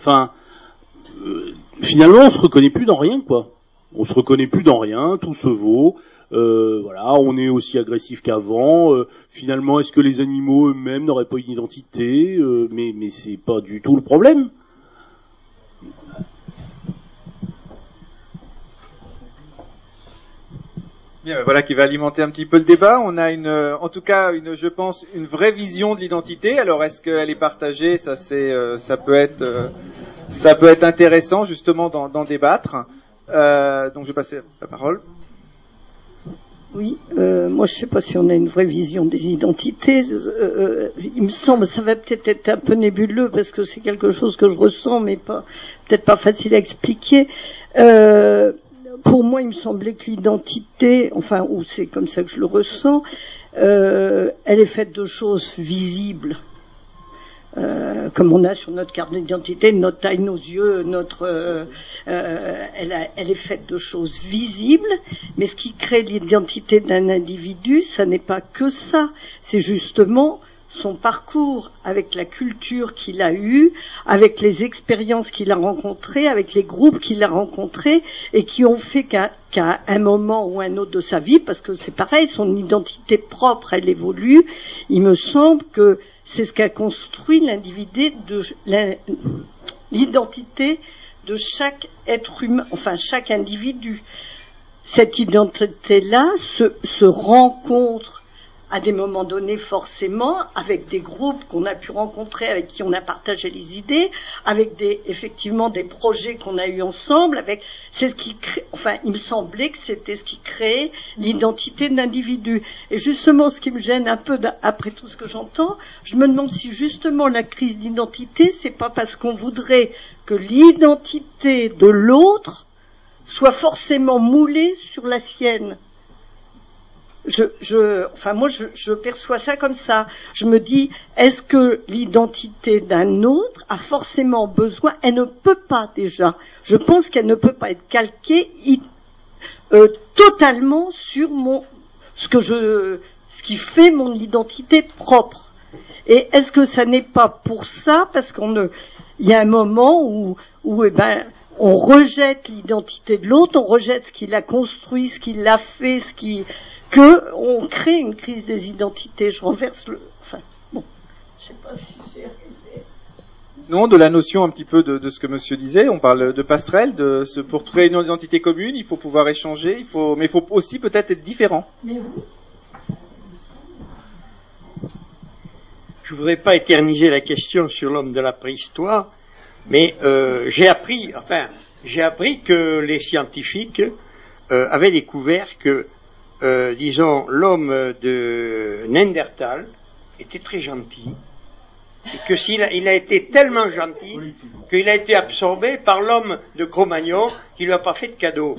euh, finalement, on se reconnaît plus dans rien, quoi. On se reconnaît plus dans rien, tout se vaut. Euh, voilà, on est aussi agressif qu'avant. Finalement, est-ce que les animaux eux-mêmes n'auraient pas une identité? Mais mais c'est pas du tout le problème. Bien, voilà qui va alimenter un petit peu le débat. On a une, euh, en tout cas, une, je pense, une vraie vision de l'identité. Alors, est-ce qu'elle est partagée? Ça, c'est, euh, ça peut être, euh, ça peut être intéressant justement d'en, débattre. Donc, je vais passer la parole. Oui, moi je sais pas si on a une vraie vision des identités. Il me semble, ça va peut-être être un peu nébuleux parce que c'est quelque chose que je ressens, mais pas peut-être pas facile à expliquer. Pour moi, il me semblait que l'identité, enfin, ou c'est comme ça que je le ressens, euh, elle est faite de choses visibles. Euh, comme on a sur notre carte d'identité, notre taille, nos yeux, notre, euh, euh, elle, a- elle est faite de choses visibles, mais ce qui crée l'identité d'un individu, ça n'est pas que ça, c'est justement son parcours avec la culture qu'il a eue, avec les expériences qu'il a rencontrées, avec les groupes qu'il a rencontrés et qui ont fait qu'à un moment ou un autre de sa vie, parce que c'est pareil, son identité propre, elle évolue, il me semble que c'est ce qu'a construit l'individu de l'in- l'identité de chaque être humain, enfin chaque individu. Cette identité-là se rencontre à des moments donnés forcément avec des groupes qu'on a pu rencontrer, avec qui on a partagé les idées, avec des effectivement des projets qu'on a eu ensemble, avec c'est ce qui crée, enfin il me semblait que c'était ce qui créait l'identité de l'individu. Et justement ce qui me gêne un peu après tout ce que j'entends, je me demande si justement la crise d'identité c'est pas parce qu'on voudrait que l'identité de l'autre soit forcément moulée sur la sienne je, je, enfin moi je, je perçois ça comme ça. Je me dis, est-ce que l'identité d'un autre a forcément besoin? Elle ne peut pas déjà. Je pense qu'elle ne peut pas être calquée euh, totalement sur mon ce que je, ce qui fait mon identité propre. Et est-ce que ça n'est pas pour ça? Parce qu'on il y a un moment où, où eh ben on rejette l'identité de l'autre, on rejette ce qu'il a construit, ce qu'il a fait, ce qui que on crée une crise des identités. Je renverse le. Enfin, bon, je sais pas si j'ai arrivé. Non, de la notion un petit peu de, de ce que Monsieur disait. On parle de passerelle, de ce, pour créer une identité commune, il faut pouvoir échanger, il faut, mais il faut aussi peut-être être différent. Mais oui. Je voudrais pas éterniser la question sur l'homme de la préhistoire, mais euh, j'ai appris, enfin, j'ai appris que les scientifiques euh, avaient découvert que, euh, disons, l'homme de Néandertal était très gentil, et que s'il a, il a été tellement gentil qu'il a été absorbé par l'homme de Cro-Magnon qui lui a pas fait de cadeau,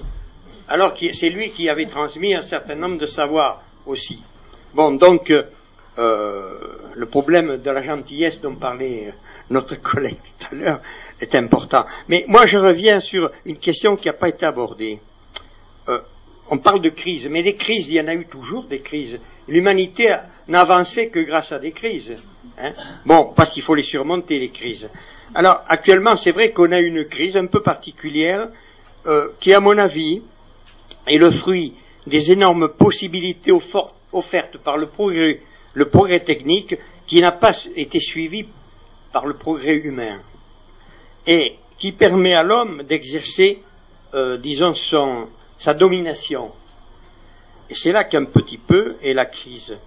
alors que c'est lui qui avait transmis un certain nombre de savoirs aussi. Bon, donc. euh, le problème de la gentillesse dont parlait euh, notre collègue tout à l'heure est important. Mais moi, je reviens sur une question qui n'a pas été abordée. Euh, on parle de crise, mais des crises, il y en a eu toujours des crises. L'humanité n'a avancé que grâce à des crises. hein. Bon, parce qu'il faut les surmonter, les crises. Alors, actuellement, c'est vrai qu'on a une crise un peu particulière euh, qui, à mon avis, est le fruit des énormes possibilités offertes par le progrès, le progrès technique qui n'a pas été suivi par le progrès humain et qui permet à l'homme d'exercer, euh, disons, son, sa domination. Et c'est là qu'un petit peu est la crise.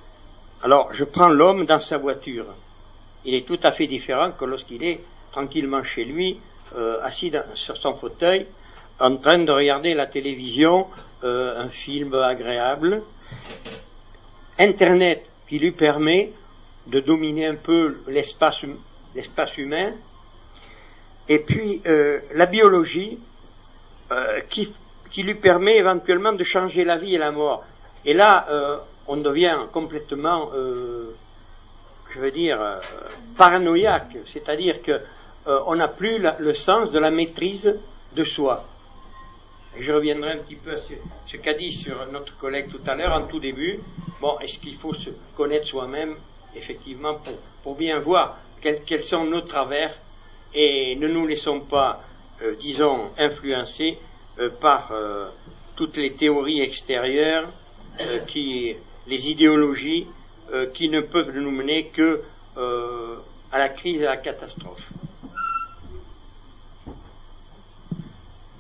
Alors, je prends l'homme dans sa voiture. Il est tout à fait différent que lorsqu'il est tranquillement chez lui, euh, assis sur son fauteuil, en train de regarder la télévision, euh, un film agréable. Internet qui lui permet de dominer un peu l'espace l'espace humain. Et puis euh, la biologie qui, qui lui permet éventuellement de changer la vie et la mort. Et là, euh, on devient complètement, euh, je veux dire, euh, paranoïaque. C'est-à-dire que on n'a plus le sens de la maîtrise de soi. Je reviendrai un petit peu à ce, qu'a dit sur notre collègue tout à l'heure, en tout début. Bon, est-ce qu'il faut se connaître soi-même, effectivement, pour, pour bien voir quels, sont nos travers et ne nous laissons pas, disons, influencer par euh, toutes les théories extérieures, euh, qui, les idéologies euh, qui ne peuvent nous mener que euh, à la crise et à la catastrophe.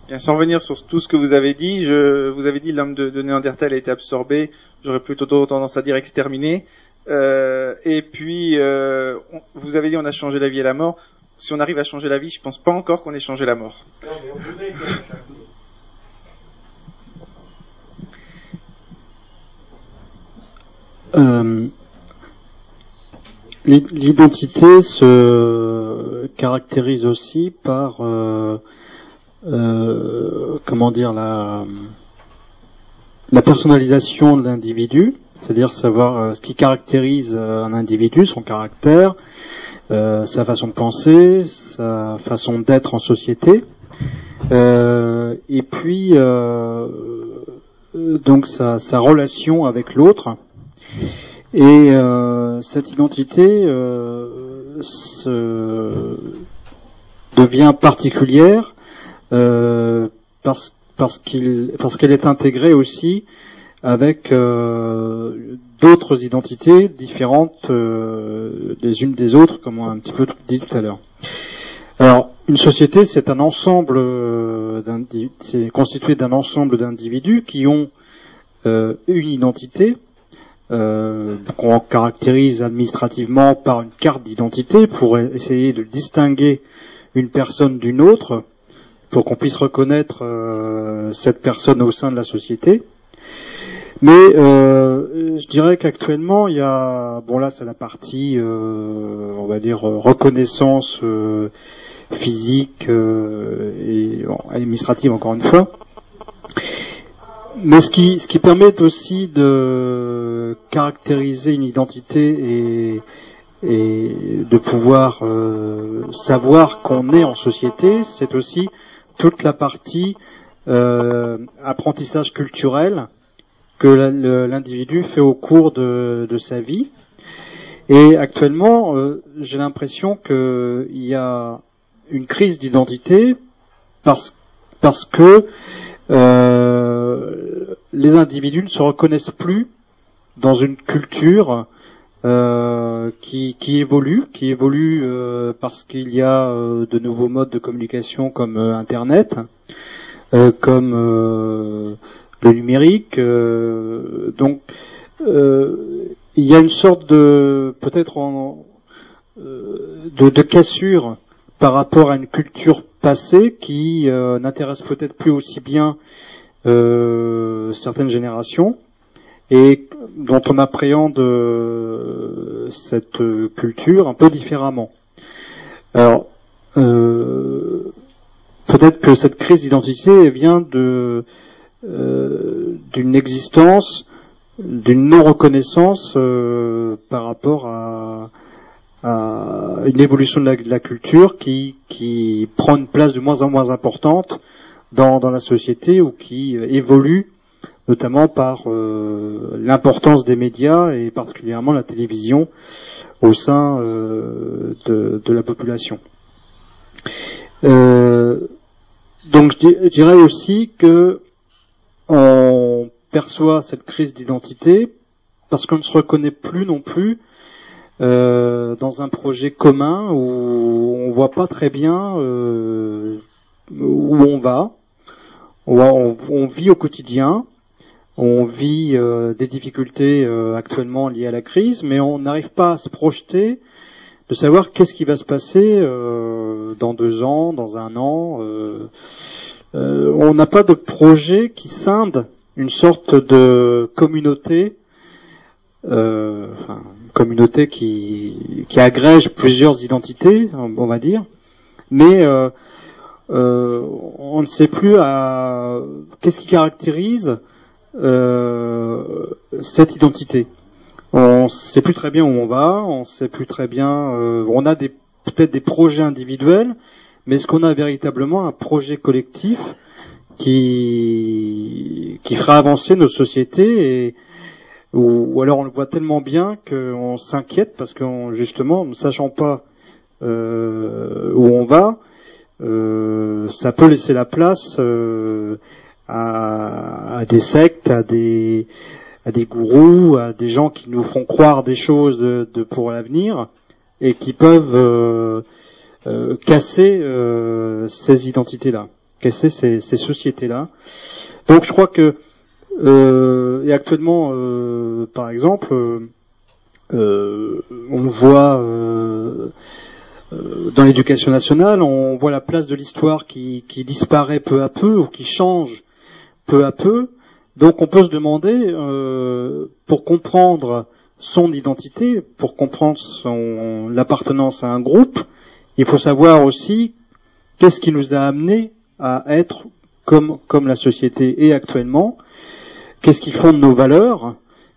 Bien, sans revenir sur tout ce que vous avez dit, je, vous avez dit l'homme de, de Néandertal a été absorbé. J'aurais plutôt tendance à dire exterminé. Euh, et puis, euh, on- vous avez dit on a changé la vie et la mort. Si on arrive à changer la vie, je pense pas encore qu'on ait changé la mort. Euh, l'i- L'identité se caractérise aussi par, euh, euh, comment dire, la, la personnalisation de l'individu, c'est-à-dire savoir euh, ce qui caractérise euh, un individu, son caractère, sa façon de penser, sa façon d'être en société, et puis donc sa relation avec l'autre. Et euh, cette identité euh, devient particulière euh, parce qu'elle est intégrée aussi avec d'autres identités différentes des unes des autres, comme on a un petit peu dit tout à l'heure. Alors, une société, c'est un ensemble, c'est constitué d'un ensemble d'individus qui ont une identité, euh, qu'on caractérise administrativement par une carte d'identité pour essayer de distinguer une personne d'une autre, pour qu'on puisse reconnaître euh, cette personne au sein de la société. Mais euh, je dirais qu'actuellement, il y a, bon là c'est la partie, euh, on va dire, reconnaissance physique et administrative encore une fois. Mais ce qui, ce qui permet aussi de caractériser une identité et, et de pouvoir euh, savoir qu'on est en société, c'est aussi toute la partie euh, apprentissage culturel que l'individu fait au cours de, de sa vie. Et actuellement, euh, j'ai l'impression qu'il y a une crise d'identité parce, parce que euh, les individus ne se reconnaissent plus dans une culture euh, qui, évolue, qui évolue euh, parce qu'il y a euh, de nouveaux modes de communication comme Internet, comme le numérique. donc, il y a une sorte de peut-être de, cassure par rapport à une culture passée qui n'intéresse peut-être plus aussi bien certaines générations et dont on appréhende euh, cette euh, culture un peu différemment. Alors, euh, peut-être que cette crise d'identité vient euh, d'une existence, d'une non-reconnaissance euh, par rapport à, à une évolution de la, de la culture qui, qui prend une place de moins en moins importante dans, dans la société ou qui euh, évolue notamment par euh, l'importance des médias et particulièrement la télévision au sein euh, de, de la population. Euh, donc je dirais aussi que on perçoit cette crise d'identité parce qu'on ne se reconnaît plus non plus euh, dans un projet commun où on voit pas très bien euh, où on va. On, vit au quotidien, on vit euh, des difficultés euh, actuellement liées à la crise, mais on n'arrive pas à se projeter de savoir qu'est-ce qui va se passer euh, dans deux ans, dans un an. on n'a pas de projet qui scinde une sorte de communauté, enfin, communauté qui, qui agrège plusieurs identités, on va dire, mais euh, euh, on ne sait plus à qu'est-ce qui caractérise euh, cette identité. On ne sait plus très bien où on va, on sait plus très bien. euh, on a des peut-être des projets individuels, mais est-ce qu'on a véritablement un projet collectif qui qui fera avancer nos sociétés et ou, alors on le voit tellement bien qu'on s'inquiète parce qu'on justement ne sachant pas euh, où on va, euh, ça peut laisser la place euh, à, à des sectes, à des gourous, à des gens qui nous font croire des choses de, pour l'avenir et qui peuvent euh, euh, casser euh, ces identités-là. casser ces, ces sociétés-là. Donc je crois que euh, et actuellement, euh, par exemple, euh, on voit dans l'éducation nationale, on voit la place de l'histoire qui, qui, disparaît peu à peu ou qui change peu à peu. Donc on peut se demander, pour comprendre son identité, pour comprendre son l'appartenance à un groupe, il faut savoir aussi qu'est-ce qui nous a amené à être comme, comme la société est actuellement, qu'est-ce qui fonde nos valeurs,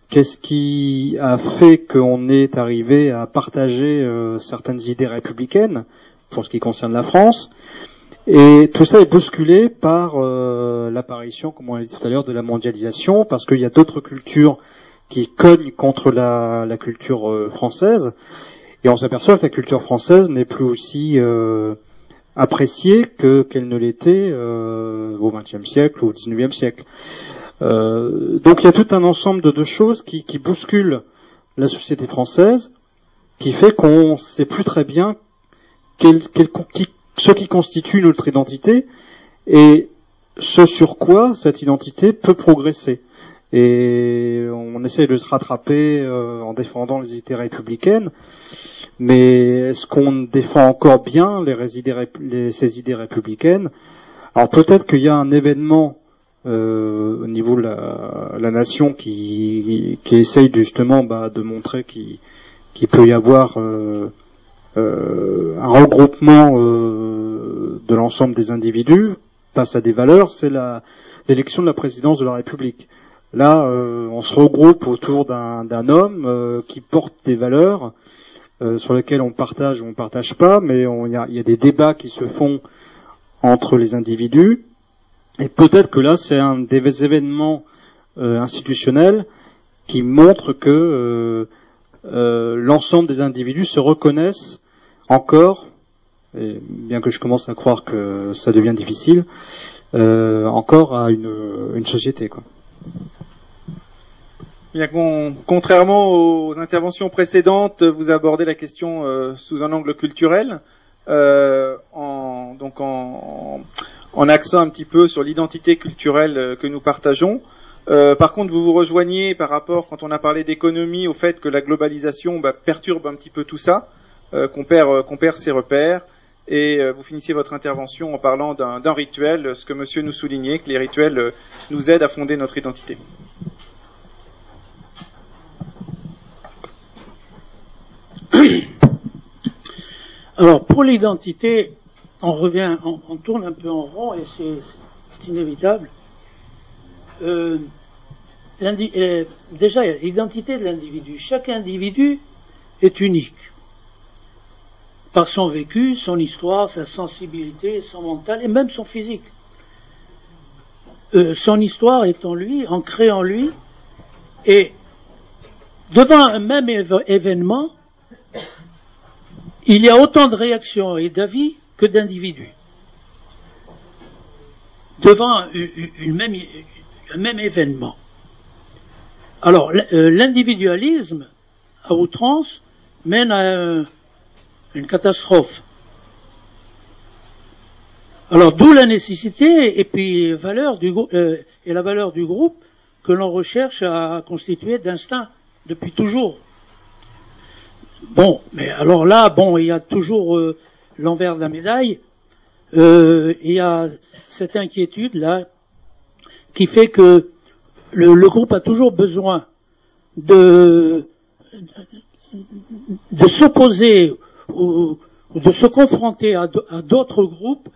qu'est-ce qui a fait qu'on est arrivé à partager euh, certaines idées républicaines pour ce qui concerne la France? Et tout ça est bousculé par euh, l'apparition, comme on l'a dit tout à l'heure, de la mondialisation, parce qu'il y a d'autres cultures qui cognent contre la, la culture euh, française. Et on s'aperçoit que la culture française n'est plus aussi appréciée que qu'elle ne l'était au XXe siècle ou au XIXe siècle. Euh, donc il y a tout un ensemble de, deux choses qui, qui bousculent la société française, qui fait qu'on ne sait plus très bien quel, qui, ce qui constitue notre identité et ce sur quoi cette identité peut progresser. Et on essaie de se rattraper euh, en défendant les idées républicaines, mais est-ce qu'on défend encore bien les, les, ces idées républicaines? Alors peut-être qu'il y a un événement euh, au niveau de la, la nation qui, qui, essaye justement bah, de montrer qu'il peut y avoir euh, euh, un regroupement euh, de l'ensemble des individus face à des valeurs, c'est l'élection de la présidence de la République. Là, euh, on se regroupe autour d'un homme euh, qui porte des valeurs sur lesquelles on partage ou on partage pas, mais il y a, y a des débats qui se font entre les individus et peut-être que là, c'est un des événements euh, institutionnels qui montrent que euh, euh, l'ensemble des individus se reconnaissent encore, et bien que je commence à croire que ça devient difficile, encore à une, une société. Quoi. Bien, contrairement aux interventions précédentes, vous abordez la question sous un angle culturel, en, donc en, en accent un petit peu sur l'identité culturelle euh, que nous partageons. Euh, par contre, vous vous rejoignez par rapport, quand on a parlé d'économie, au fait que la globalisation bah, perturbe un petit peu tout ça, euh, qu'on perd, perd ses repères. Et vous finissez votre intervention en parlant d'un rituel, ce que monsieur nous soulignait, que les rituels nous aident à fonder notre identité. Alors, pour l'identité, on revient, on, tourne un peu en rond et c'est inévitable. Euh, euh, déjà, l'identité de l'individu. Chaque individu est unique par son vécu, son histoire, sa sensibilité, son mental et même son physique. Euh, son histoire est en lui, ancrée en lui, et devant un même événement, il y a autant de réactions et d'avis que d'individus. Devant une même, un même événement. Alors, euh, l'individualisme à outrance mène à une catastrophe. Alors, d'où la nécessité et puis valeur du, euh, et la valeur du groupe que l'on recherche à constituer d'instinct depuis toujours. Bon, mais alors là, bon, il y a toujours euh, l'envers de la médaille, euh, il y a cette inquiétude là qui fait que le, groupe a toujours besoin de, s'opposer ou, de se confronter à d'autres groupes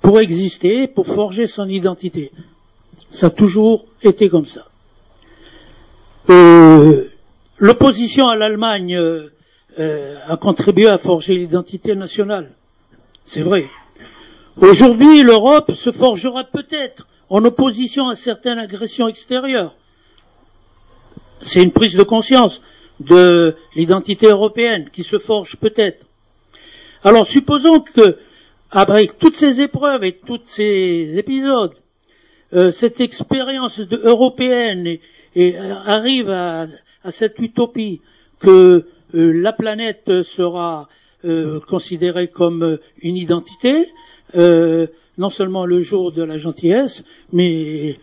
pour exister, pour forger son identité. Ça a toujours été comme ça. Euh, l'opposition à l'Allemagne euh, a contribué à forger l'identité nationale. C'est vrai. Aujourd'hui, l'Europe se forgera peut-être en opposition à certaines agressions extérieures. C'est une prise de conscience de l'identité européenne qui se forge peut-être. Alors supposons que, après toutes ces épreuves et tous ces épisodes, euh, cette expérience européenne arrive à, cette utopie que la planète sera euh, considérée comme une identité, euh, non seulement le jour de la gentillesse, mais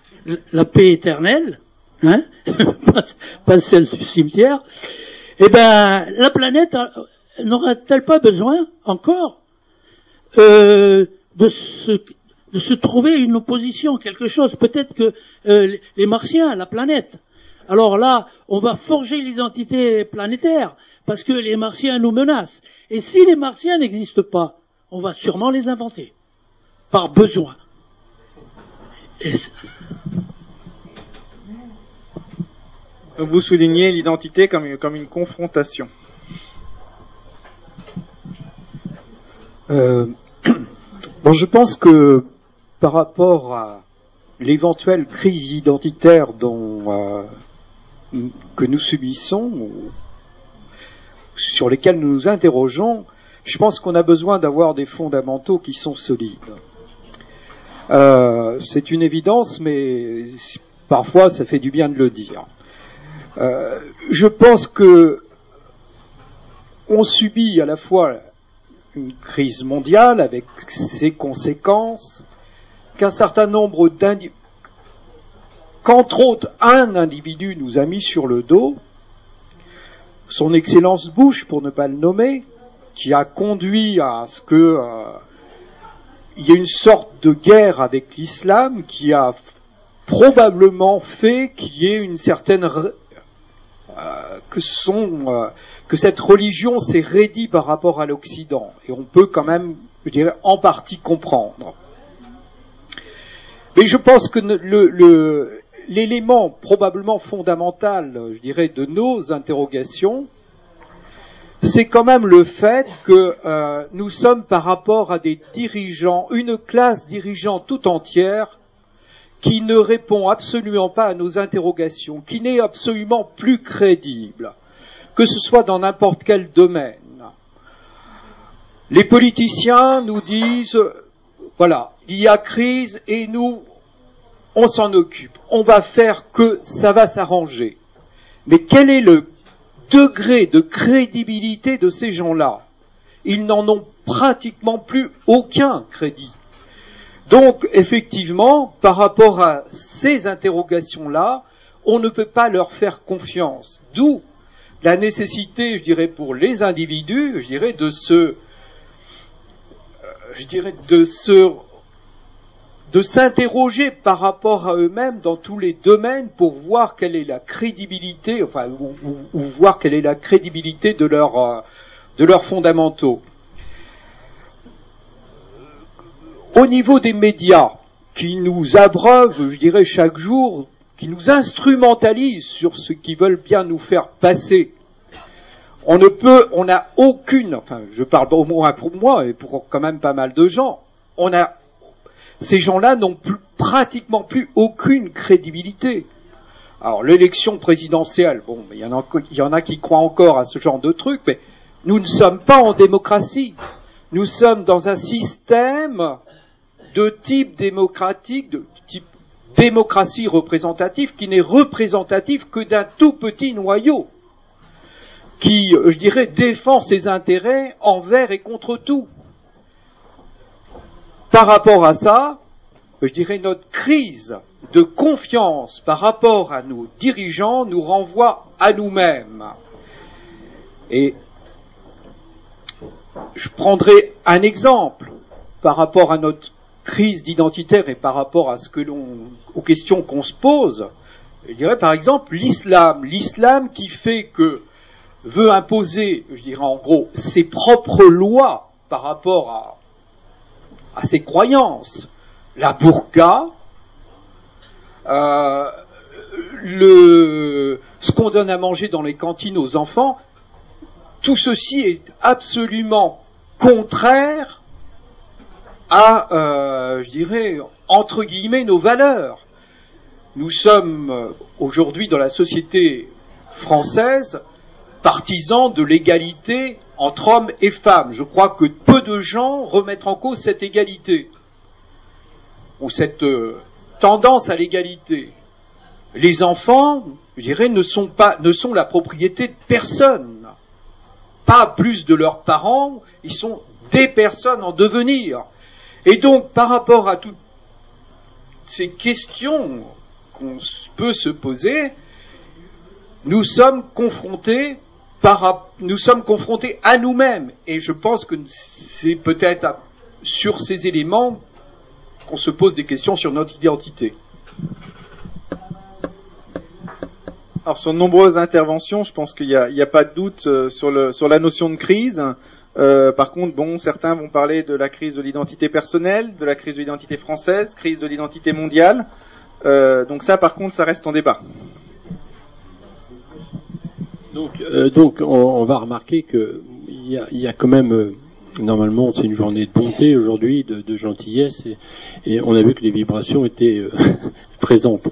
la paix éternelle, hein, pas, celle du cimetière, eh ben, la planète n'aura-t-elle pas besoin encore euh, de se de se trouver une opposition, quelque chose? Peut-être que euh, les Martiens, la planète. Alors là, on va forger l'identité planétaire parce que les Martiens nous menacent. Et si les Martiens n'existent pas, on va sûrement les inventer par besoin. vous soulignez l'identité comme une, comme une confrontation. Euh, bon, je pense que par rapport à l'éventuelle crise identitaire dont, euh, que nous subissons, sur lesquels nous nous interrogeons, je pense qu'on a besoin d'avoir des fondamentaux qui sont solides. Euh, c'est une évidence, mais parfois ça fait du bien de le dire. Euh, je pense que on subit à la fois une crise mondiale avec ses conséquences, qu'un certain nombre d'individus, qu'entre autres un individu nous a mis sur le dos, son Excellence Bush, pour ne pas le nommer, qui a conduit à ce que euh, il y ait une sorte de guerre avec l'islam qui a probablement fait qu'il y ait une certaine euh, euh, que cette religion s'est raidie par rapport à l'Occident et on peut quand même je dirais en partie comprendre. Mais je pense que l'élément probablement fondamental, je dirais, de nos interrogations, c'est quand même le fait que euh, nous sommes par rapport à des dirigeants, une classe dirigeante tout entière, qui ne répond absolument pas à nos interrogations, qui n'est absolument plus crédible, que ce soit dans n'importe quel domaine. Les politiciens nous disent voilà, il y a crise et nous, on s'en occupe. On va faire que ça va s'arranger. Mais quel est le degré de crédibilité de ces gens-là? Ils n'en ont pratiquement plus aucun crédit. Donc, effectivement, par rapport à ces interrogations-là, on ne peut pas leur faire confiance. D'où la nécessité, je dirais, pour les individus, je dirais, de se je dirais, de se de s'interroger par rapport à eux-mêmes dans tous les domaines pour voir quelle est la crédibilité, enfin, ou, voir quelle est la crédibilité de, leur, euh, de leurs fondamentaux. Au niveau des médias, qui nous abreuvent, je dirais, chaque jour, qui nous instrumentalisent sur ce qu'ils veulent bien nous faire passer on ne peut, on n'a aucune, enfin, je parle au moins pour moi et pour quand même pas mal de gens, on a, ces gens-là n'ont pratiquement plus aucune crédibilité. Alors, l'élection présidentielle, bon, il y, en a, qui croient encore à ce genre de truc, mais nous ne sommes pas en démocratie. Nous sommes dans un système de type démocratique, de type démocratie représentative, qui n'est représentatif que d'un tout petit noyau qui, euh, je dirais, défend ses intérêts envers et contre tout. Par rapport à ça, je dirais, notre crise de confiance par rapport à nos dirigeants nous renvoie à nous-mêmes. Et je prendrai un exemple par rapport à notre crise d'identitaire et par rapport à ce que l'on, aux questions qu'on se pose. Je dirais par exemple l'islam. L'islam qui fait que veut imposer, je dirais en gros, ses propres lois par rapport à, à ses croyances, la burqa, euh, ce qu'on donne à manger dans les cantines aux enfants, tout ceci est absolument contraire à, euh, je dirais, entre guillemets, nos valeurs. Nous sommes euh, aujourd'hui dans la société française partisan de l'égalité entre hommes et femmes. Je crois que peu de gens remettent en cause cette égalité ou cette euh, tendance à l'égalité. Les enfants, je dirais, ne sont pas, ne sont la propriété de personne, pas plus de leurs parents. Ils sont des personnes en devenir. Et donc, par rapport à toutes ces questions qu'on peut se poser, nous sommes confrontés nous sommes confrontés à nous-mêmes. Et je pense que c'est peut-être sur ces éléments qu'on se pose des questions sur notre identité. Alors sur de nombreuses interventions, je pense qu'il n'y a, pas de doute euh, sur la notion de crise. Euh, par contre, bon, certains vont parler de la crise de l'identité personnelle, de la crise de l'identité française, crise de l'identité mondiale. Euh, donc ça, par contre, ça reste en débat. Donc, donc on, va remarquer qu'il y a, y a quand même normalement c'est une journée de bonté aujourd'hui, de, gentillesse, et, on a vu que les vibrations étaient euh, présentes,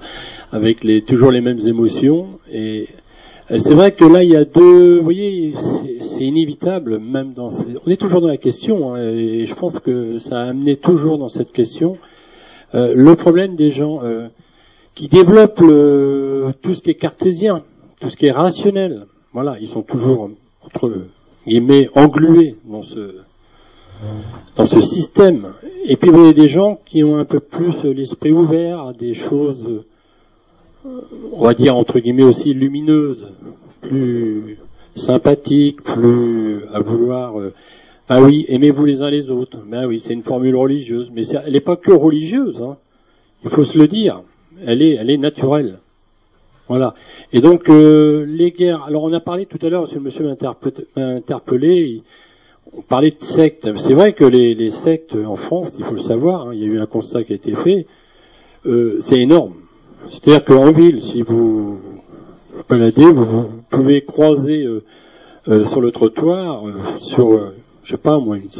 avec les, toujours les mêmes émotions. Et euh, c'est vrai que là il y a deux, vous voyez, c'est inévitable, même dans, on est toujours dans la question, hein, et je pense que ça a amené toujours dans cette question euh, le problème des gens qui développent tout ce qui est cartésien, tout ce qui est rationnel. Voilà, ils sont toujours entre guillemets englués dans ce dans ce système. Et puis vous avez des gens qui ont un peu plus l'esprit ouvert à des choses, euh, on va dire entre guillemets aussi lumineuses, plus sympathiques, plus à vouloir. Euh, ah oui, aimez-vous les uns les autres? Ben oui, c'est une formule religieuse, mais elle n'est pas que religieuse. Hein. Il faut se le dire. Elle est, elle est naturelle. Voilà. Et donc euh, les guerres. Alors on a parlé tout à l'heure, parce que monsieur m'a interpellé on parlait de sectes. C'est vrai que les, sectes en France, il faut le savoir, hein, il y a eu un constat qui a été fait, euh, c'est énorme. C'est-à-dire qu'en ville, si vous baladez, vous, pouvez croiser euh, sur le trottoir, sur, je sais pas, moi, une,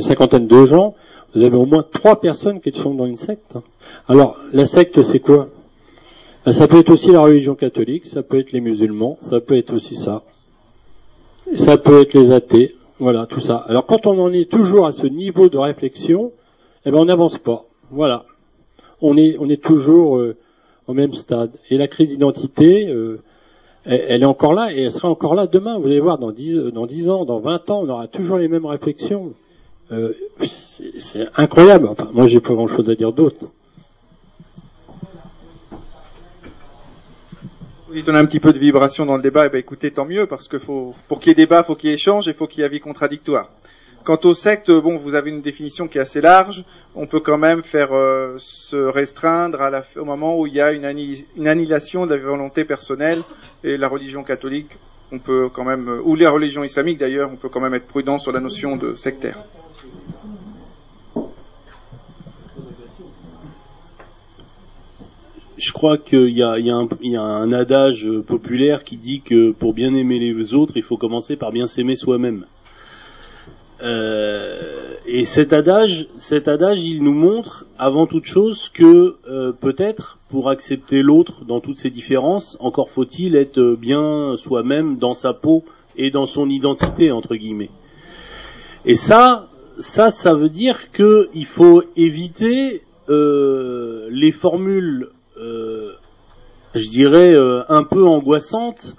cinquantaine de gens, vous avez au moins trois personnes qui sont dans une secte. Hein. Alors, la secte, c'est quoi? Ça peut être aussi la religion catholique, ça peut être les musulmans, ça peut être aussi ça. Ça peut être les athées, voilà, tout ça. Alors quand on en est toujours à ce niveau de réflexion, eh ben on n'avance pas. Voilà. On est, on est toujours euh, au même stade. Et la crise d'identité, euh, elle, est encore là et elle sera encore là demain. Vous allez voir, dans 10, euh, dans 10 ans, dans 20 ans, on aura toujours les mêmes réflexions. c'est incroyable. Enfin, moi, j'ai pas grand-chose à dire d'autre. On a un petit peu de vibration dans le débat, et eh ben écoutez, tant mieux, parce que faut, pour qu'il y ait débat, faut qu'il y ait échange et faut qu'il y ait avis contradictoire. Quant aux sectes, bon, vous avez une définition qui est assez large. On peut quand même faire euh, se restreindre à la, au moment où il y a une, annihilation de la volonté personnelle et la religion catholique. On peut quand même, ou les religions islamiques d'ailleurs, on peut quand même être prudent sur la notion de sectaire. Je crois qu'il y, a, un adage populaire qui dit que pour bien aimer les autres, il faut commencer par bien s'aimer soi-même. Euh, et cet adage, cet adage, il nous montre avant toute chose que euh, peut-être pour accepter l'autre dans toutes ses différences, encore faut-il être bien soi-même dans sa peau et dans son identité entre guillemets. Et ça, ça, ça veut dire qu'il faut éviter euh, les formules je dirais, euh, un peu angoissante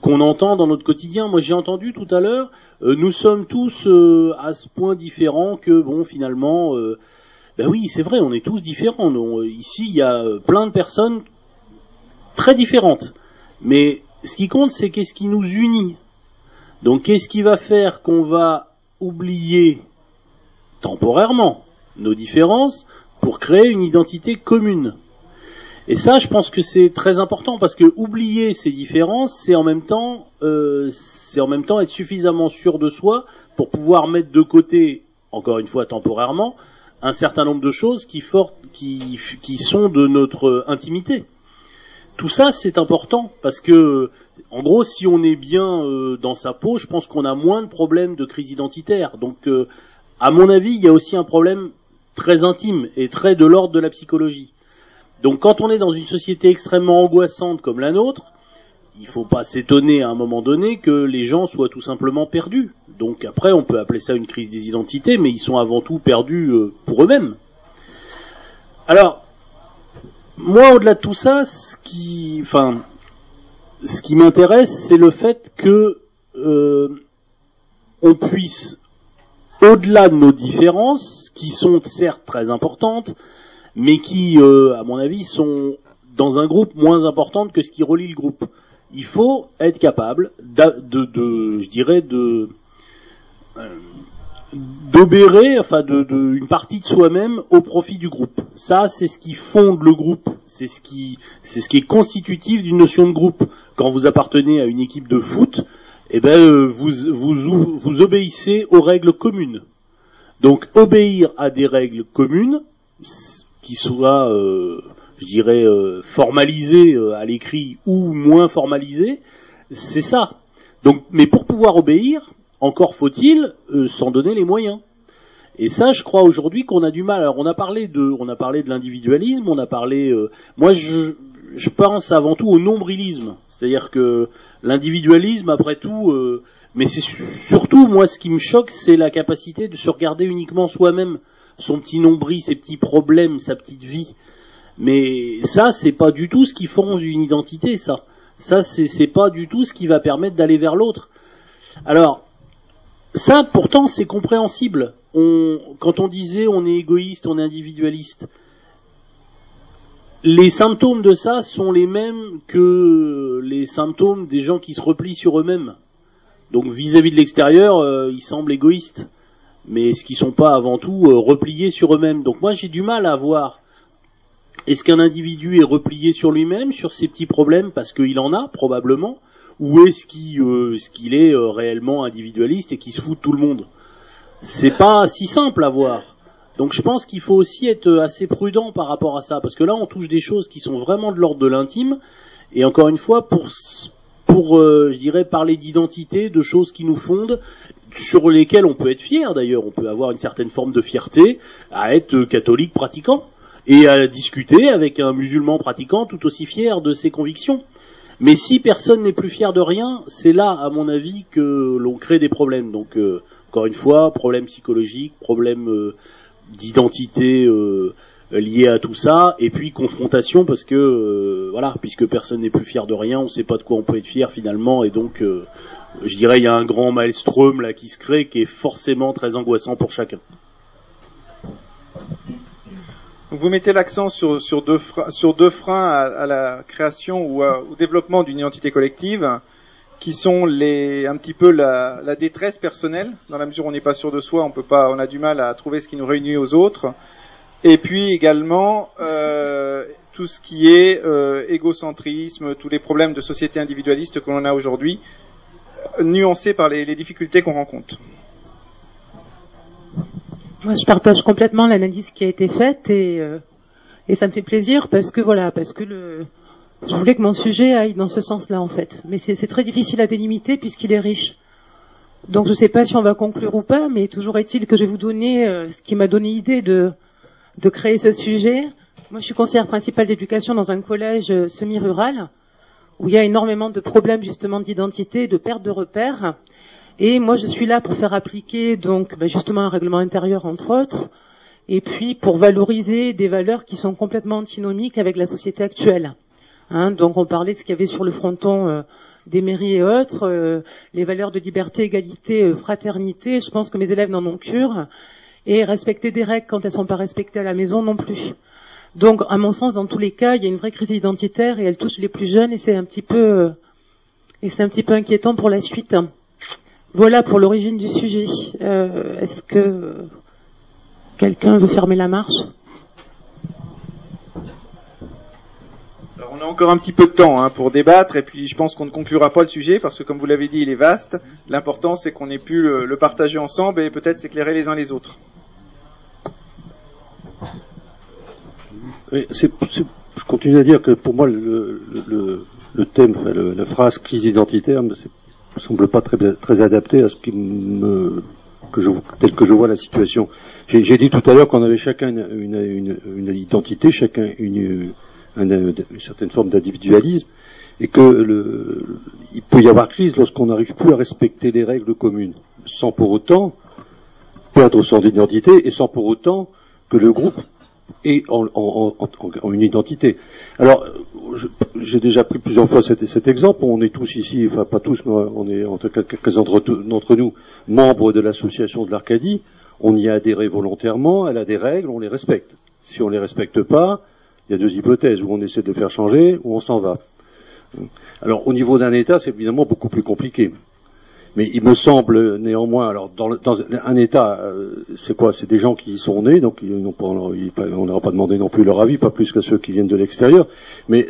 qu'on entend dans notre quotidien. Moi, j'ai entendu tout à l'heure, euh, nous sommes tous à ce point différents que, bon, finalement, ben oui, c'est vrai, on est tous différents. ici, il y a plein de personnes très différentes. Mais ce qui compte, c'est qu'est-ce qui nous unit. Donc, qu'est-ce qui va faire qu'on va oublier temporairement nos différences pour créer une identité commune? Et ça, je pense que c'est très important parce que oublier ces différences, c'est en même temps, euh, c'est en même temps être suffisamment sûr de soi pour pouvoir mettre de côté, encore une fois temporairement, un certain nombre de choses qui, sont de notre intimité. Tout ça, c'est important parce que, en gros, si on est bien euh, dans sa peau, je pense qu'on a moins de problèmes de crise identitaire. Donc, euh, à mon avis, il y a aussi un problème très intime et très de l'ordre de la psychologie. Donc quand on est dans une société extrêmement angoissante comme la nôtre, il ne faut pas s'étonner à un moment donné que les gens soient tout simplement perdus. Donc après, on peut appeler ça une crise des identités, mais ils sont avant tout perdus euh, pour eux-mêmes. Alors, moi, au-delà de tout ça, ce qui, m'intéresse, c'est le fait que euh, on puisse au-delà de nos différences, qui sont certes très importantes, mais qui, euh, à mon avis, sont dans un groupe moins importantes que ce qui relie le groupe. Il faut être capable de, de, je dirais, de euh, d'obérer, enfin, de, de, une partie de soi-même au profit du groupe. Ça, c'est ce qui fonde le groupe. C'est ce qui, c'est ce qui est constitutif d'une notion de groupe. Quand vous appartenez à une équipe de foot, eh ben, euh, vous, vous, vous obéissez aux règles communes. Donc, obéir à des règles communes, qui soient, euh, je dirais, euh, formalisées euh, à l'écrit ou moins formalisées, c'est ça. Donc, mais pour pouvoir obéir, encore faut-il s'en donner les moyens. Et ça, je crois aujourd'hui qu'on a du mal. Alors, on a parlé de, on a parlé de l'individualisme, on a parlé. Moi, je, pense avant tout au nombrilisme, c'est-à-dire que l'individualisme, après tout, mais c'est surtout moi ce qui me choque, c'est la capacité de se regarder uniquement soi-même, son petit nombril, ses petits problèmes, sa petite vie. Mais ça, c'est pas du tout ce qui forme une identité, ça. Ça, c'est pas du tout ce qui va permettre d'aller vers l'autre. Alors, ça, pourtant, c'est compréhensible. Quand on disait on est égoïste, on est individualiste, les symptômes de ça sont les mêmes que les symptômes des gens qui se replient sur eux-mêmes. Donc vis-à-vis de l'extérieur, euh, ils semblent égoïstes, mais ce qui sont pas avant tout euh, repliés sur eux-mêmes. Donc moi j'ai du mal à voir est-ce qu'un individu est replié sur lui-même, sur ses petits problèmes, parce qu'il en a probablement, ou est-ce qu'il euh, qu'il est euh, réellement individualiste et qui se fout de tout le monde? C'est pas si simple à voir. Donc je pense qu'il faut aussi être assez prudent par rapport à ça, parce que là on touche des choses qui sont vraiment de l'ordre de l'intime, et encore une fois, pour, pour je dirais, parler d'identité, de choses qui nous fondent, sur lesquelles on peut être fier d'ailleurs, on peut avoir une certaine forme de fierté à être catholique pratiquant, et à discuter avec un musulman pratiquant tout aussi fier de ses convictions. Mais si personne n'est plus fier de rien, c'est là, à mon avis, que l'on crée des problèmes. Donc, euh, encore une fois, problème psychologique, problème euh, d'identité euh, lié à tout ça, et puis confrontation parce que voilà, puisque personne n'est plus fier de rien, on ne sait pas de quoi on peut être fier finalement, et donc je dirais il y a un grand maelstrom là qui se crée, qui est forcément très angoissant pour chacun. Vous mettez l'accent sur, deux freins, à, la création ou au développement d'une identité collective, qui sont un petit peu la, la détresse personnelle, dans la mesure où on n'est pas sûr de soi, on peut pas, on a du mal à trouver ce qui nous réunit aux autres, et puis également euh, tout ce qui est euh, égocentrisme, tous les problèmes de société individualiste que l'on a aujourd'hui, nuancés par les, difficultés qu'on rencontre. Moi, je partage complètement l'analyse qui a été faite et, euh, et ça me fait plaisir parce que voilà, parce que le, je voulais que mon sujet aille dans ce sens-là en fait. Mais c'est très difficile à délimiter puisqu'il est riche. Donc je ne sais pas si on va conclure ou pas, mais toujours est-il que je vais vous donner euh, ce qui m'a donné l'idée de, de créer ce sujet. Moi, je suis conseillère principale d'éducation dans un collège euh, semi-rural où il y a énormément de problèmes justement d'identité, de perte de repères. Et moi, je suis là pour faire appliquer donc ben, justement un règlement intérieur entre autres, et puis pour valoriser des valeurs qui sont complètement antinomiques avec la société actuelle. Hein, donc on parlait de ce qu'il y avait sur le fronton euh, des mairies et autres, euh, les valeurs de liberté, égalité, euh, fraternité. Je pense que mes élèves n'en ont cure. Et respecter des règles quand elles sont pas respectées à la maison non plus. Donc, à mon sens, dans tous les cas, il y a une vraie crise identitaire et elle touche les plus jeunes et c'est un petit peu et c'est un petit peu inquiétant pour la suite. Voilà pour l'origine du sujet. Euh, Est-ce que quelqu'un veut fermer la marche? Alors, on a encore un petit peu de temps hein, pour débattre et puis je pense qu'on ne conclura pas le sujet parce que comme vous l'avez dit, il est vaste. L'important c'est qu'on ait pu le partager ensemble et peut-être s'éclairer les uns les autres. Oui, c'est- je continue à dire que pour moi, le, le, le thème, enfin, le- la phrase crise identitaire ne semble pas très, très adapté à ce qui me, que je, tel que je vois la situation. J'ai dit tout à l'heure qu'on avait chacun une, une, une- une identité, chacun une, un- une certaine forme d'individualisme, et que le, il peut y avoir crise lorsqu'on n'arrive plus à respecter les règles communes, sans pour autant perdre son identité et sans pour autant que le groupe et en, une identité. Alors, j'ai déjà pris plusieurs fois cet, exemple. On est tous ici, enfin pas tous, mais on est en cas quelques-uns d'entre nous membres de l'association de l'Arcadie. On y a adhéré volontairement. Elle a des règles, on les respecte. Si on les respecte pas, il y a deux hypothèses où on essaie de faire changer, ou on s'en va. Alors, au niveau d'un État, c'est évidemment beaucoup plus compliqué. Mais il me semble néanmoins, alors dans, un État, euh, c'est quoi? C'est des gens qui y sont nés, donc ils pas, on n'aura pas demandé non plus leur avis, pas plus que ceux qui viennent de l'extérieur. Mais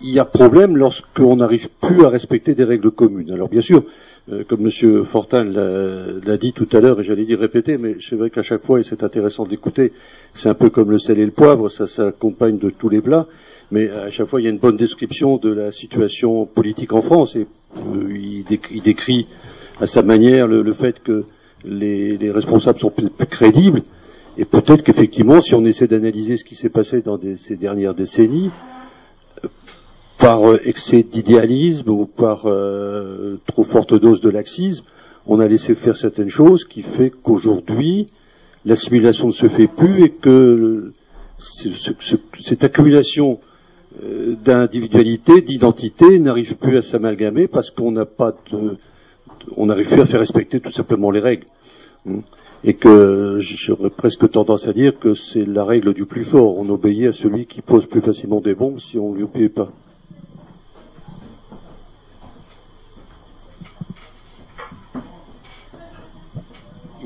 il y a problème lorsqu'on n'arrive plus à respecter des règles communes. Alors bien sûr, euh, comme M. Fortin l'a dit tout à l'heure, et j'allais dire répéter, mais c'est vrai qu'à chaque fois, et c'est intéressant d'écouter, c'est un peu comme le sel et le poivre, ça s'accompagne de tous les plats mais à chaque fois il y a une bonne description de la situation politique en France euh, il, décrit, à sa manière le, fait que les, responsables sont plus, crédibles et peut-être qu'effectivement si on essaie d'analyser ce qui s'est passé dans ces dernières décennies euh, par euh, excès d'idéalisme ou par trop forte dose de laxisme, on a laissé faire certaines choses qui fait qu'aujourd'hui l'assimilation ne se fait plus et que cette accumulation euh, d'individualité, d'identité n'arrive plus à s'amalgamer parce qu'on n'a pas on n'arrive plus à faire respecter tout simplement les règles. Hmm. Et que j'aurais presque tendance à dire que c'est la règle du plus fort. On obéit à celui qui pose plus facilement des bombes si on ne lui obéit pas.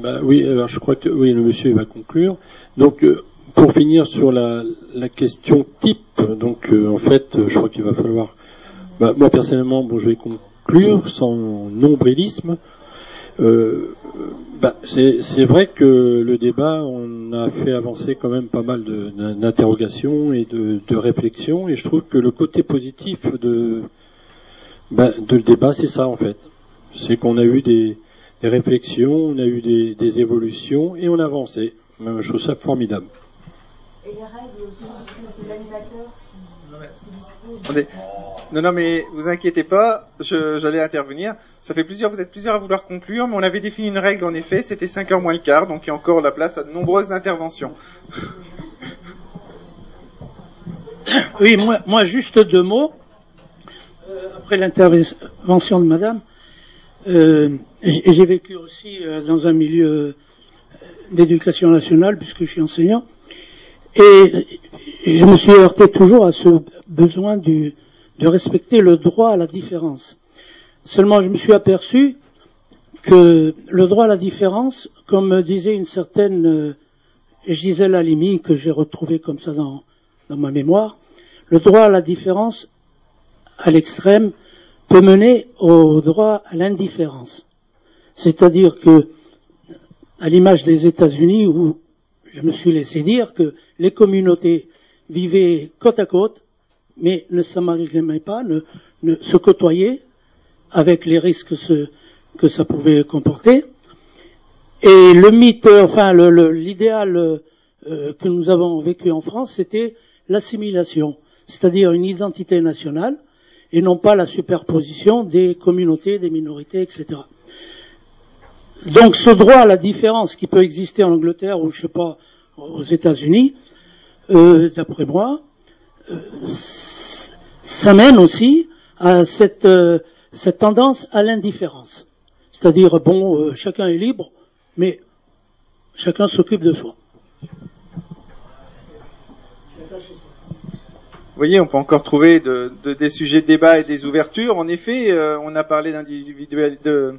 Bah oui, alors je crois que oui, le monsieur va conclure. Donc euh, pour finir sur la, question type, donc euh, en fait, je crois qu'il va falloir. Bah, moi personnellement, bon, je vais conclure sans nombrilisme. Euh, bah, c'est vrai que le débat, on a fait avancer quand même pas mal d'interrogations et de, de, réflexions, et je trouve que le côté positif de, bah, de le débat, c'est ça en fait. C'est qu'on a eu des, réflexions, on a eu des, des évolutions et on a avancé. Je trouve ça formidable. Et les règles, c'est l'animateur non, non, mais vous inquiétez pas, j'allais intervenir. Ça fait plusieurs, vous êtes plusieurs à vouloir conclure, mais on avait défini une règle en effet, c'était 5 heures moins le quart, donc il y a encore la place à de nombreuses interventions. Oui, moi, moi juste deux mots. Euh, après l'intervention de Madame, euh, j'ai vécu aussi euh, dans un milieu d'éducation nationale, puisque je suis enseignant. Et je me suis heurté toujours à ce besoin de respecter le droit à la différence. Seulement, je me suis aperçu que le droit à la différence, comme disait une certaine euh, Gisèle Halimi, que j'ai retrouvé comme ça dans, dans ma mémoire, le droit à la différence à l'extrême peut mener au droit à l'indifférence. C'est-à-dire que, à l'image des États-Unis où je me suis laissé dire que les communautés vivaient côte à côte, mais ne s'amalgamaient pas, ne, se côtoyaient avec les risques que ça pouvait comporter. Et le mythe, enfin l'idéal euh, que nous avons vécu en France, c'était l'assimilation, c'est-à-dire une identité nationale, et non pas la superposition des communautés, des minorités, etc. Donc ce droit à la différence qui peut exister en Angleterre ou je sais pas aux États-Unis, euh, d'après moi, euh, ça mène aussi à cette, euh, cette tendance à l'indifférence. C'est-à-dire, bon, chacun est libre, mais chacun s'occupe de soi. Vous voyez, on peut encore trouver de, des sujets de débat et des ouvertures. En effet, on a parlé d'individuel, de,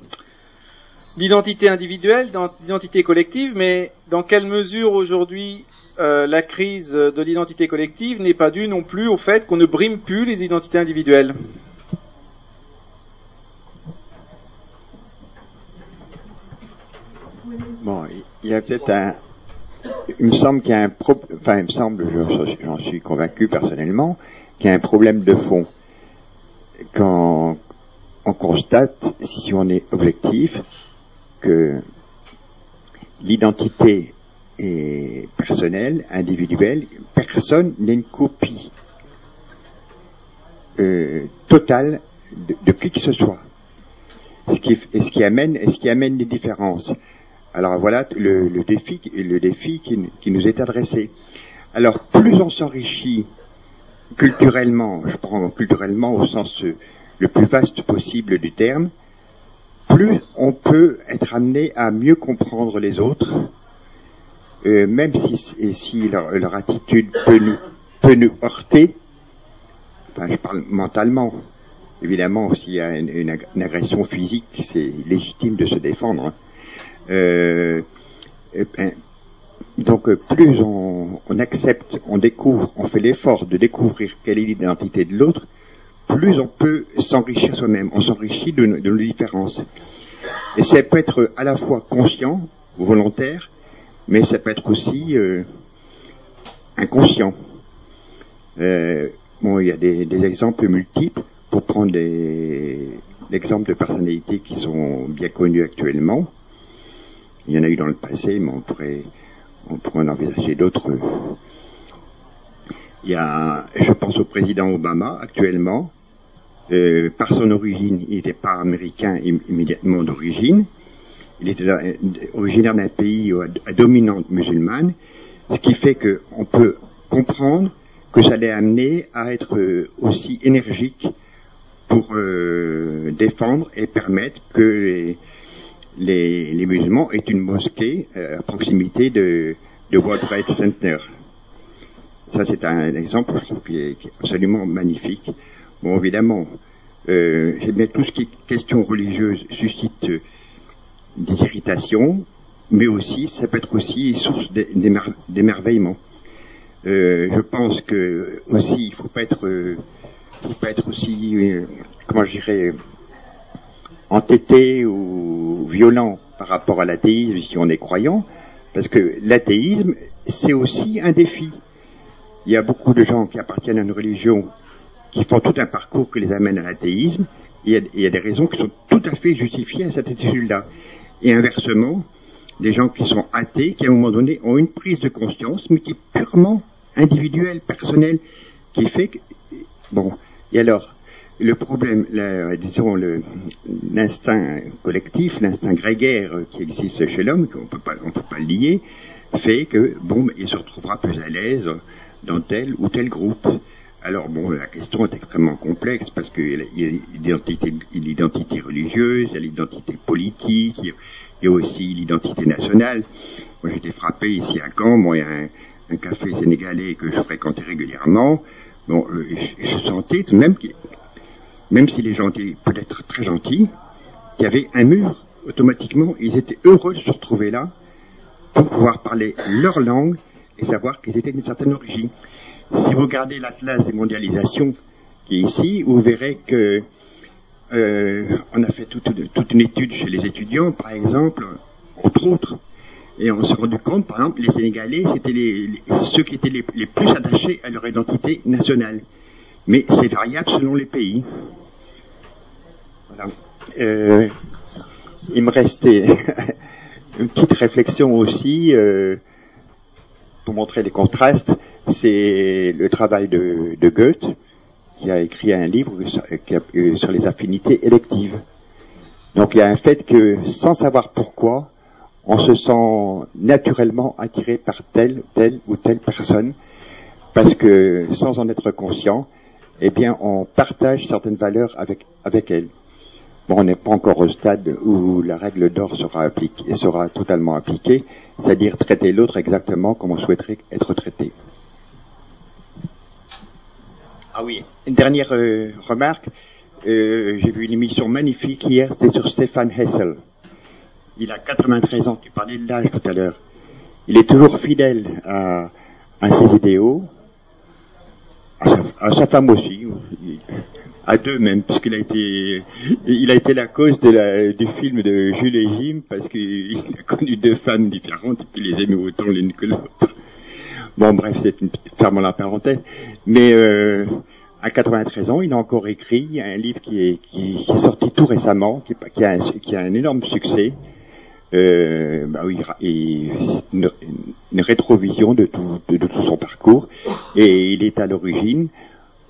d'identité individuelle, d'identité collective, mais dans quelle mesure aujourd'hui euh, la crise de l'identité collective n'est pas due non plus au fait qu'on ne brime plus les identités individuelles Bon, il y a peut-être un. Il me semble qu'il y a un enfin, il me semble, j'en suis convaincu personnellement, qu'il y a un problème de fond. Quand on constate, si on est objectif, que l'identité est personnelle, individuelle, personne n'est une copie euh, totale de, qui que ce soit. Ce qui, et ce qui amène, ce qui amène différences. Alors voilà le, défi, le défi qui, nous est adressé. Alors, plus on s'enrichit culturellement, je prends culturellement au sens euh, le plus vaste possible du terme, plus on peut être amené à mieux comprendre les autres, euh, même si, leur, attitude peut nous, peut nous heurter, enfin, je parle mentalement, évidemment, s'il y a une, agression physique, c'est légitime de se défendre. Hein. Euh, ben, donc plus on, on, accepte, on découvre, on fait l'effort de découvrir quelle est l'identité de l'autre, plus on peut s'enrichir soi-même, on s'enrichit de, nos différences. Et ça peut être à la fois conscient, volontaire, mais ça peut être aussi euh, inconscient. Euh, bon, il y a des, exemples multiples pour prendre l'exemple de personnalités qui sont bien connues actuellement. Il y en a eu dans le passé, mais on pourrait, on pourrait en envisager d'autres. Il y a, je pense au président Obama actuellement, euh, par son origine, il n'était pas américain immédiatement d'origine. Il était euh, originaire d'un pays à, dominante musulmane, ce qui fait qu'on peut comprendre que ça l'ait amené à être euh, aussi énergique pour défendre et permettre que les, musulmans aient une mosquée à proximité de, de World Center. Ça, c'est un exemple, qui est absolument magnifique. Bon, évidemment, euh, bien tout ce qui est question religieuse suscite euh, des irritations, mais aussi, ça peut être aussi source d'émerveillement. Euh, je pense que aussi, il faut pas être, euh, faut pas être aussi, euh, comment je dirais, entêté ou violent par rapport à l'athéisme si on est croyant, parce que l'athéisme, c'est aussi un défi. Il y a beaucoup de gens qui appartiennent à une religion qui font tout un parcours qui les amène à l'athéisme, il y, a des raisons qui sont tout à fait justifiées à cette attitude-là. Et inversement, des gens qui sont athées, qui à un moment donné ont une prise de conscience, mais qui est purement individuelle, personnelle, qui fait que... Bon, et alors, le problème, disons, l'instinct collectif, l'instinct grégaire qui existe chez l'homme, qu'on peut pas, on peut pas le lier, fait que, bon, il se retrouvera plus à l'aise dans tel ou tel groupe. Alors bon, la question est extrêmement complexe parce qu'il y a l'identité religieuse, il y a l'identité politique, il y a aussi l'identité nationale. Moi j'étais frappé ici à Caen, moi il y a un, café sénégalais que je fréquentais régulièrement. Bon, euh, je, sentais tout de même, même si les gens étaient peut-être très gentils, qu'il y avait un mur automatiquement, ils étaient heureux de se retrouver là pour pouvoir parler leur langue et savoir qu'ils étaient d'une certaine origine. Si vous regardez l'atlas des mondialisations qui est ici, vous verrez que euh, on a fait toute, une étude chez les étudiants, par exemple, entre autres, et on s'est rendu compte, par exemple, les Sénégalais, c'était les, ceux qui étaient les, plus attachés à leur identité nationale. Mais c'est variable selon les pays. Voilà. Euh, il me restait une petite réflexion aussi euh, pour montrer les contrastes c'est le travail de, Goethe, qui a écrit un livre euh, sur les affinités électives. Donc il y a un fait que, sans savoir pourquoi, on se sent naturellement attiré par telle, telle ou telle personne, parce que sans en être conscient, eh bien, on partage certaines valeurs avec, avec elle. Bon, on n'est pas encore au stade où la règle d'or sera appliquée, sera totalement appliquée, c'est-à-dire traiter l'autre exactement comme on souhaiterait être traité. Ah oui, une dernière euh, remarque. Euh, j'ai vu une émission magnifique hier, c'était sur Stéphane Hessel. Il a 93 ans, tu parlais de l'âge tout à l'heure. Il est toujours fidèle à, ses idéaux, à sa, femme aussi, à deux même, puisqu'il a été, il a été la cause du film de Jules et Jim, parce qu'il a connu deux femmes différentes et puis les aimait autant l'une que l'autre. Bon, bref, c'est une fermons la parenthèse. Mais euh, à 93 ans, il a encore écrit un livre qui est, qui, est sorti tout récemment, qui, qui, a, un, qui, a, un, énorme succès. Euh, bah oui, et c'est une, une, rétrovision de tout, de, tout, son parcours. Et il est à l'origine,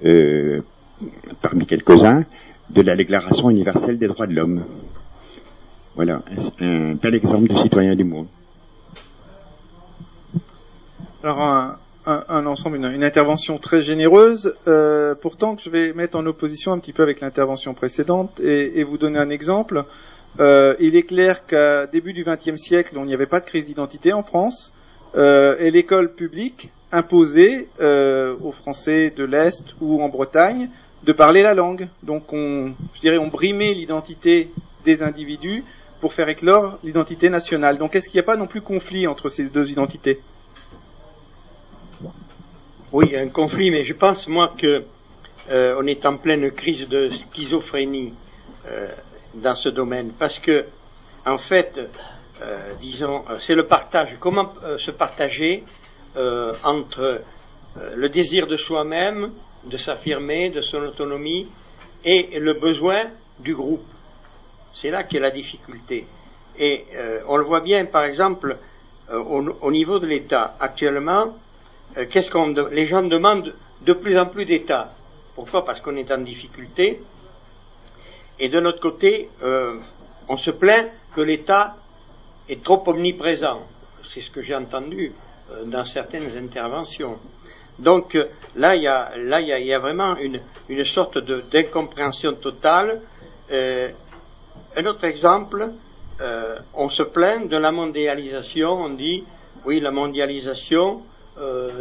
euh, parmi quelques-uns, de la Déclaration universelle des droits de l'homme. Voilà, un, bel exemple de citoyen du monde. Alors, un, un, un ensemble, une, une, intervention très généreuse. Euh, pourtant, que je vais mettre en opposition un petit peu avec l'intervention précédente et, et, vous donner un exemple. Euh, il est clair qu'à début du XXe siècle, on n'y avait pas de crise d'identité en France, euh, et l'école publique imposait euh, aux Français de l'Est ou en Bretagne de parler la langue. Donc, on, je dirais, on brimait l'identité des individus pour faire éclore l'identité nationale. Donc, est-ce qu'il n'y a pas non plus conflit entre ces deux identités? Oui, un conflit, mais je pense moi que on est en pleine crise de schizophrénie dans ce domaine, parce que en fait, euh, disons, c'est le partage. Comment se partager entre le désir de soi-même, de s'affirmer, de son autonomie, et le besoin du groupe. C'est là qu'est la difficulté. Et on le voit bien, par exemple, au, au, niveau de l'État. Actuellement, qu'est-ce qu'on les gens demandent de plus en plus d'État. Pourquoi? Parce qu'on est en difficulté. Et de notre côté, euh, on se plaint que l'État est trop omniprésent. C'est ce que j'ai entendu euh, dans certaines interventions. Donc euh, là, il y a, vraiment une, une sorte d'incompréhension totale. Un autre exemple, on se plaint de la mondialisation. On dit, oui, la mondialisation,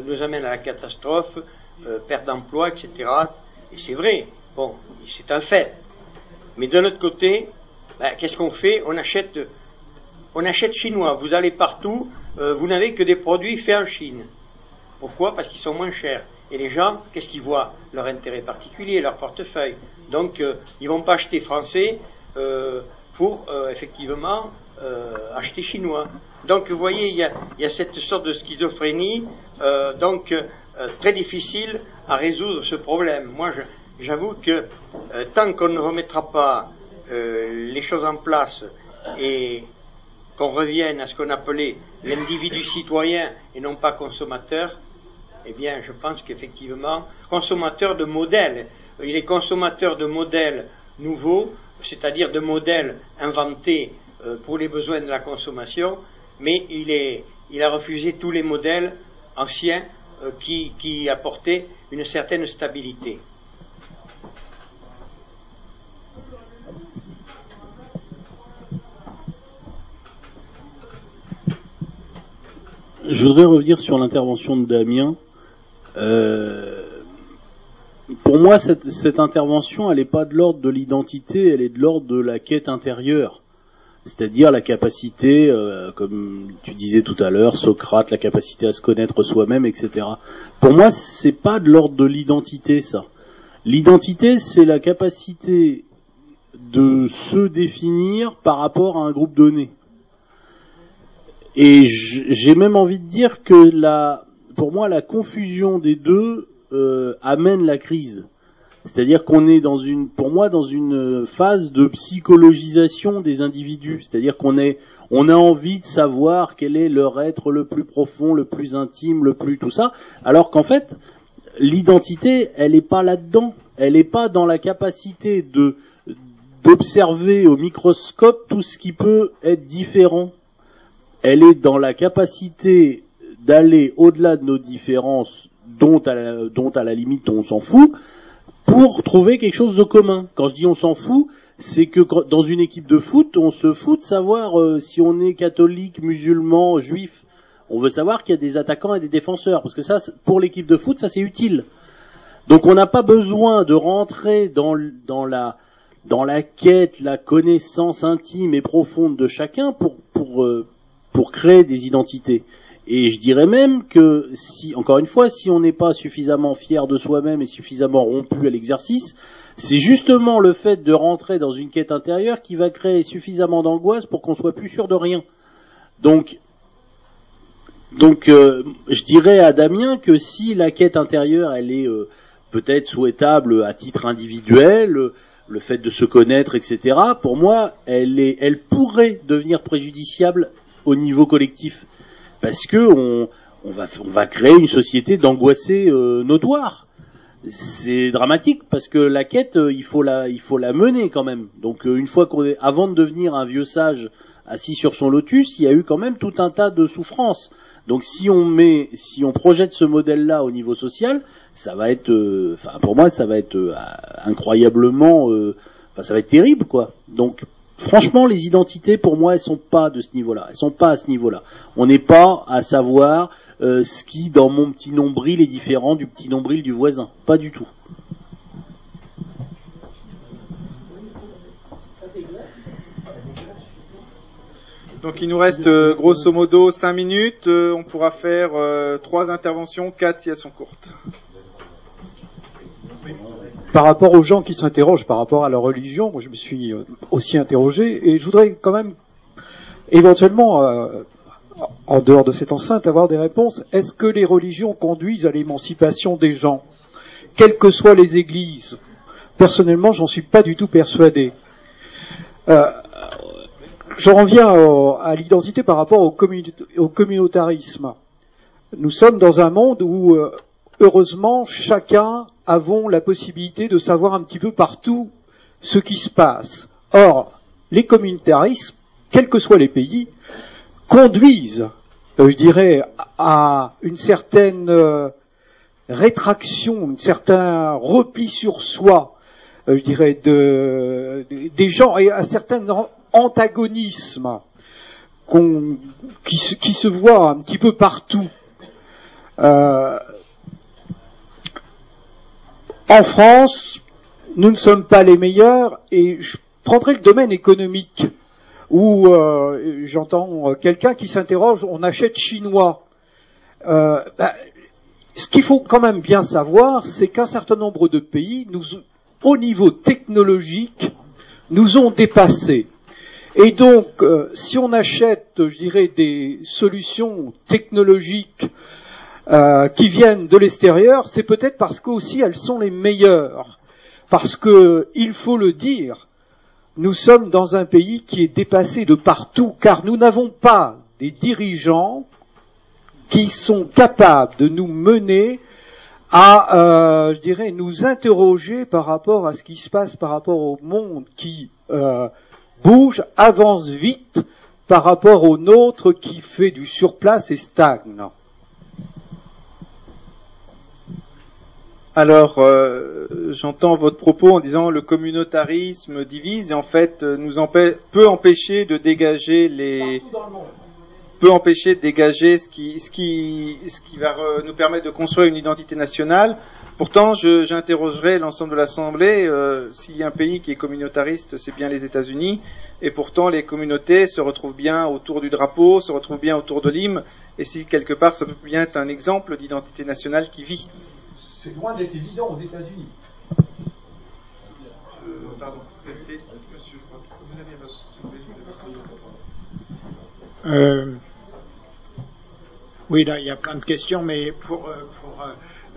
nous amène à la catastrophe, perte d'emploi, etc. Et c'est vrai, bon, c'est un fait. Mais de l'autre côté, ben, qu'est-ce qu'on fait On achète, on achète chinois. Vous allez partout, euh, vous n'avez que des produits faits en Chine. Pourquoi? Parce qu'ils sont moins chers. Et les gens, qu'est-ce qu'ils voient? Leur intérêt particulier, leur portefeuille. Donc, euh, ils vont pas acheter français euh, pour euh, effectivement acheter chinois. Donc vous voyez, il y a, y a cette sorte de schizophrénie, donc très difficile à résoudre ce problème. Moi, j'avoue que euh, tant qu'on ne remettra pas euh, les choses en place et qu'on revienne à ce qu'on appelait l'individu citoyen et non pas consommateur, eh bien, je pense qu'effectivement, consommateur de modèles, il est consommateur de modèles nouveaux, c'est-à-dire de modèles inventés euh, pour les besoins de la consommation, mais il, est, il a refusé tous les modèles anciens qui, apportaient une certaine stabilité. Je voudrais revenir sur l'intervention de Damien. Euh, pour moi, cette, intervention, elle n'est pas de l'ordre de l'identité, elle est de l'ordre de la quête intérieure c'est-à-dire la capacité, euh, comme tu disais tout à l'heure, Socrate, la capacité à se connaître soi-même, etc. Pour moi, c'est pas de l'ordre de l'identité, ça. L'identité, c'est la capacité de se définir par rapport à un groupe donné. Et j'ai même envie de dire que la, pour moi, la confusion des deux euh, amène la crise. C'est-à-dire qu'on est dans une, pour moi, dans une phase de psychologisation des individus. C'est-à-dire qu'on a envie de savoir quel est leur être le plus profond, le plus intime, le plus tout ça. Alors qu'en fait, l'identité, elle n'est pas là-dedans. Elle n'est pas dans la capacité d'observer au microscope tout ce qui peut être différent. Elle est dans la capacité d'aller au-delà de nos différences, dont à la, dont à la limite on s'en fout, pour trouver quelque chose de commun. Quand je dis on s'en fout, c'est que dans une équipe de foot, on se fout de savoir euh, si on est catholique, musulman, juif. On veut savoir qu'il y a des attaquants et des défenseurs, parce que ça, pour l'équipe de foot, ça c'est utile. Donc on n'a pas besoin de rentrer dans, dans, la, dans la quête, la connaissance intime et profonde de chacun pour, pour, euh, pour créer des identités. Et je dirais même que si, encore une fois, si on n'est pas suffisamment fier de soi-même et suffisamment rompu à l'exercice, c'est justement le fait de rentrer dans une quête intérieure qui va créer suffisamment d'angoisse pour qu'on soit plus sûr de rien. Donc, donc, euh, je dirais à Damien que si la quête intérieure, elle est euh, peut-être souhaitable à titre individuel, le fait de se connaître, etc. Pour moi, elle est, elle pourrait devenir préjudiciable au niveau collectif parce que on, va, créer une société d'angoissés euh, notoires. C'est dramatique parce que la quête, euh, il faut la, il faut la mener quand même. Donc euh, une fois qu'on est, avant de devenir un vieux sage assis sur son lotus, il y a eu quand même tout un tas de souffrances. Donc si on met, si on projette ce modèle-là au niveau social, ça va être, enfin pour moi, ça va être incroyablement, ça va être terrible quoi. Donc franchement, les identités pour moi, elles sont pas de ce niveau-là. Elles sont pas à ce niveau-là. On n'est pas à savoir ce qui dans mon petit nombril est différent du petit nombril du voisin. Pas du tout. Donc il nous reste euh, grosso modo 5 minutes. Euh, on pourra faire euh, trois interventions, quatre si elles sont courtes. Par rapport aux gens qui s'interrogent par rapport à leur religion, moi je me suis aussi interrogé et je voudrais quand même éventuellement, en dehors de cette enceinte, avoir des réponses. Est-ce que les religions conduisent à l'émancipation des gens, quelles que soient les églises? Personnellement, j'en suis pas du tout persuadé. Je reviens à l'identité par rapport au, communautarisme. Nous sommes dans un monde où, euh, heureusement, chacun avons la possibilité de savoir un petit peu partout ce qui se passe. Or, les communautarismes, quels que soient les pays, conduisent, euh, je dirais, à une certaine euh, rétraction, un certain repli sur soi, je dirais, de, des gens et à certaines antagonisme qui, se, voit un petit peu partout. Euh, en France, nous ne sommes pas les meilleurs et je prendrai le domaine économique où euh, j'entends quelqu'un qui s'interroge, on achète chinois. Euh, bah, ce qu'il faut quand même bien savoir, c'est qu'un certain nombre de pays, nous, au niveau technologique, nous ont dépassés. Et donc, euh, si on achète, je dirais, des solutions technologiques euh, qui viennent de l'extérieur, c'est peut-être parce qu'aussi elles sont les meilleures. Parce que, il faut le dire, nous sommes dans un pays qui est dépassé de partout, car nous n'avons pas des dirigeants qui sont capables de nous mener à, euh, je dirais, nous interroger par rapport à ce qui se passe par rapport au monde qui bouge, avance vite par rapport au nôtre qui fait du surplace et stagne. Alors, euh, j'entends votre propos en disant le communautarisme divise et en fait euh, peut empêcher de dégager les peut empêcher de dégager ce qui ce qui ce qui va nous permettre de construire une identité nationale Pourtant, j'interrogerai l'ensemble de l'Assemblée. Euh, S'il y a un pays qui est communautariste, c'est bien les États-Unis. Et pourtant, les communautés se retrouvent bien autour du drapeau, se retrouvent bien autour de l'hymne. Et si quelque part, ça peut bien être un exemple d'identité nationale qui vit. C'est loin d'être évident aux États-Unis. Euh, pardon, c'était monsieur. Vous euh, oui, là, il y a plein de questions, mais pour, euh, pour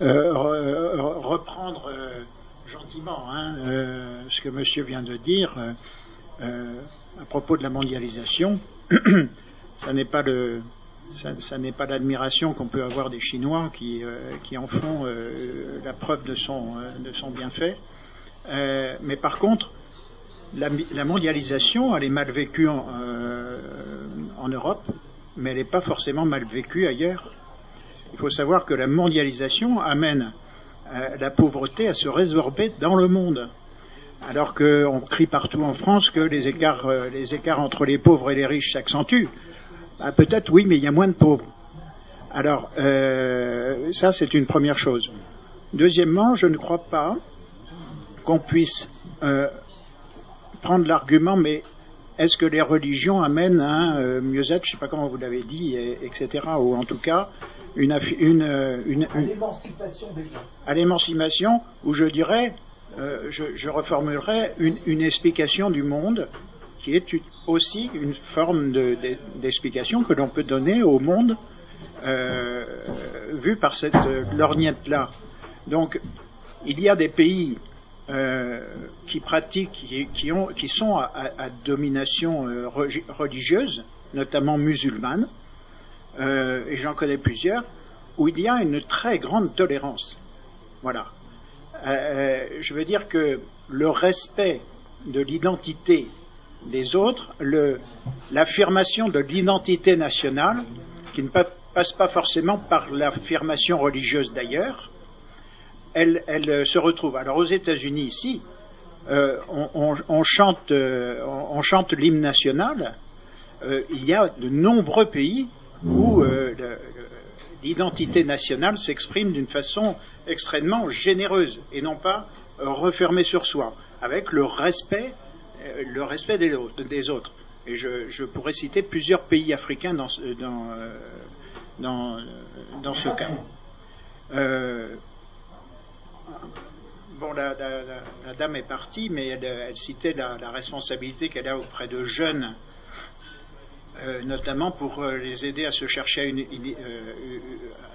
euh, reprendre euh, gentiment hein, euh, ce que Monsieur vient de dire à propos de la mondialisation. ça n'est pas ça, n'est pas l'admiration qu'on peut avoir des Chinois qui, qui en font la preuve de son, son bienfait. mais par contre, la, mondialisation, elle est mal vécue en, Europe, mais elle n'est pas forcément mal vécue ailleurs. Il faut savoir que la mondialisation amène euh, la pauvreté à se résorber dans le monde. Alors qu'on crie partout en France que euh, les écarts entre les pauvres et les riches s'accentuent. Bah, peut-être oui, mais il y a moins de pauvres. Alors, euh, ça c'est une première chose. Deuxièmement, je ne crois pas qu'on puisse prendre l'argument, mais est-ce que les religions amènent un mieux-être, je ne sais pas comment vous l'avez dit, etc., ou en tout cas une, une, une, à l'émancipation des gens. À l'émancipation, où je dirais, euh, je, je, reformulerais une, explication du monde qui est aussi une forme d'explication que l'on peut donner au monde euh, vu par cette lorgnette-là. Donc, il y a des pays euh, qui pratiquent, qui, ont, qui sont à, domination euh, religieuse, notamment musulmane, euh, et j'en connais plusieurs, où il y a une très grande tolérance. Voilà. Euh, je veux dire que le respect de l'identité des autres, l'affirmation de l'identité nationale, qui ne passe pas forcément par l'affirmation religieuse d'ailleurs, elle, elle, se retrouve. Alors aux États-Unis, ici, euh, on, on, chante, euh, on, chante l'hymne national. Euh, il y a de nombreux pays où l'identité nationale s'exprime d'une façon extrêmement généreuse et non pas refermée sur soi, avec le respect, le respect des, des autres. Et je, pourrais citer plusieurs pays africains dans, dans, dans, dans ce cas. Bon, la, dame est partie, mais elle, citait la, responsabilité qu'elle a auprès de jeunes, euh, notamment pour euh, les aider à se chercher, une, euh,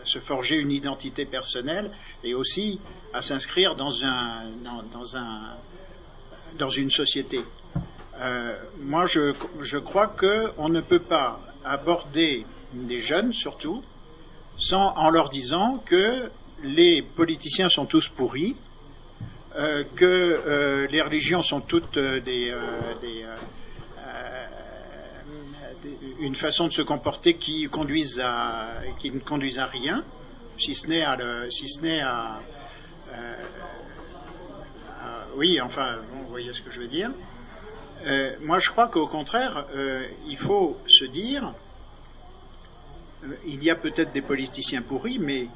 à se forger une identité personnelle et aussi à s'inscrire dans un, dans, un, dans une société. Moi, je, je crois qu'on ne peut pas aborder des jeunes, surtout, sans en leur disant que les politiciens sont tous pourris, euh, que euh, les religions sont toutes euh, des, une façon de se comporter qui conduisent à qui ne conduisent à rien, si ce n'est à, si ce n'est à, oui, enfin, vous voyez ce que je veux dire. Moi, je crois qu'au contraire, il faut se dire, il y a peut-être des politiciens pourris, mais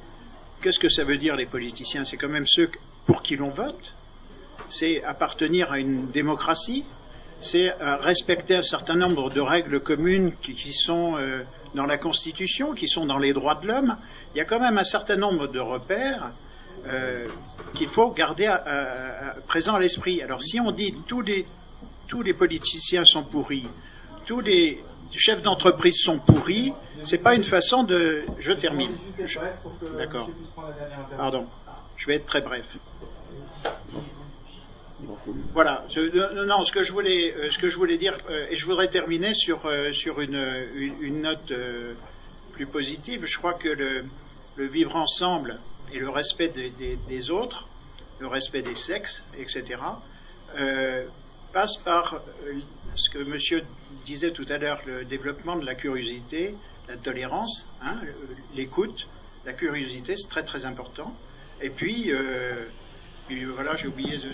qu'est-ce que ça veut dire les politiciens? C'est quand même ceux pour qui l'on vote, c'est appartenir à une démocratie, c'est euh, respecter un certain nombre de règles communes qui, sont euh, dans la Constitution, qui sont dans les droits de l'homme. Il y a quand même un certain nombre de repères euh, qu'il faut garder à, présent à l'esprit. Alors si on dit tous les, tous les politiciens sont pourris, tous les chefs d'entreprise sont pourris, c'est pas une façon de. Je termine. D'accord. Pardon. Je vais être très bref. Voilà. non, ce que je voulais, euh, ce que je voulais dire, euh, et je voudrais terminer sur, euh, sur une, une, note plus positive. Je crois que le, le vivre ensemble et le respect des, des, autres, le respect des sexes, etc., passe par ce que Monsieur disait tout à l'heure, le développement de la curiosité, la tolérance, hein, l'écoute, la curiosité, c'est très très important. Et puis, euh, voilà, j'ai oublié. De...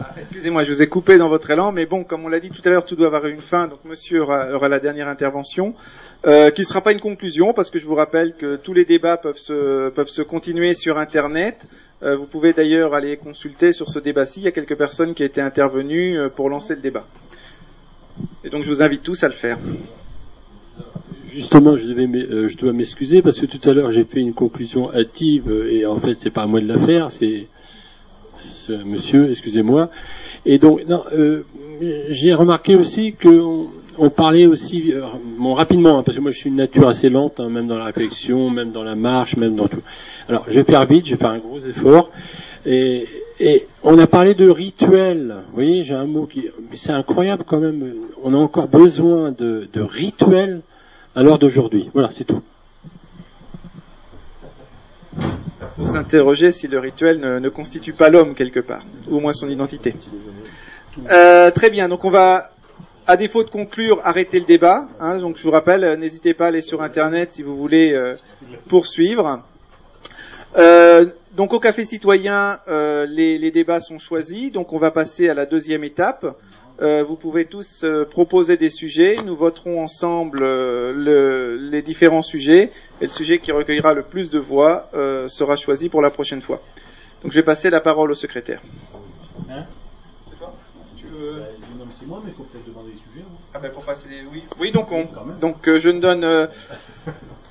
Ah, excusez-moi, je vous ai coupé dans votre élan, mais bon, comme on l'a dit tout à l'heure, tout doit avoir une fin, donc monsieur aura, la dernière intervention, euh, qui ne sera pas une conclusion, parce que je vous rappelle que tous les débats peuvent se, peuvent se continuer sur Internet. Euh, vous pouvez d'ailleurs aller consulter sur ce débat-ci, il y a quelques personnes qui étaient intervenues euh, pour lancer le débat. Et donc je vous invite tous à le faire. Justement, je, devais, euh, dois m'excuser parce que tout à l'heure j'ai fait une conclusion hâtive et en fait c'est pas à moi de la faire, c'est ce monsieur, excusez-moi. Et donc, euh, j'ai remarqué aussi qu'on on parlait aussi, euh, rapidement, hein, parce que moi je suis une nature assez lente, hein, même dans la réflexion, même dans la marche, même dans tout. Alors, je vais faire vite, je vais faire un gros effort. Et, on a parlé de rituel. Vous voyez, j'ai un mot qui, c'est incroyable quand même. On a encore besoin de, rituels à l'heure d'aujourd'hui. Voilà, c'est tout. Il faut s'interroger si le rituel ne, constitue pas l'homme quelque part, ou au moins son identité. Euh, très bien, donc on va, à défaut de conclure, arrêter le débat. Hein. donc je vous rappelle, euh, n'hésitez pas à aller sur Internet si vous voulez euh, poursuivre. donc au Café Citoyen, les, les, débats sont choisis, donc on va passer à la deuxième étape. Euh, vous pouvez tous euh, proposer des sujets. Nous voterons ensemble euh, les différents sujets et le sujet qui recueillera le plus de voix sera choisi pour la prochaine fois. Donc je vais passer la parole au secrétaire. Hein? Moi, mais il faut peut-être demander des sujets. Hein. Ah ben pour passer les... Oui, oui donc on... donc je ne donne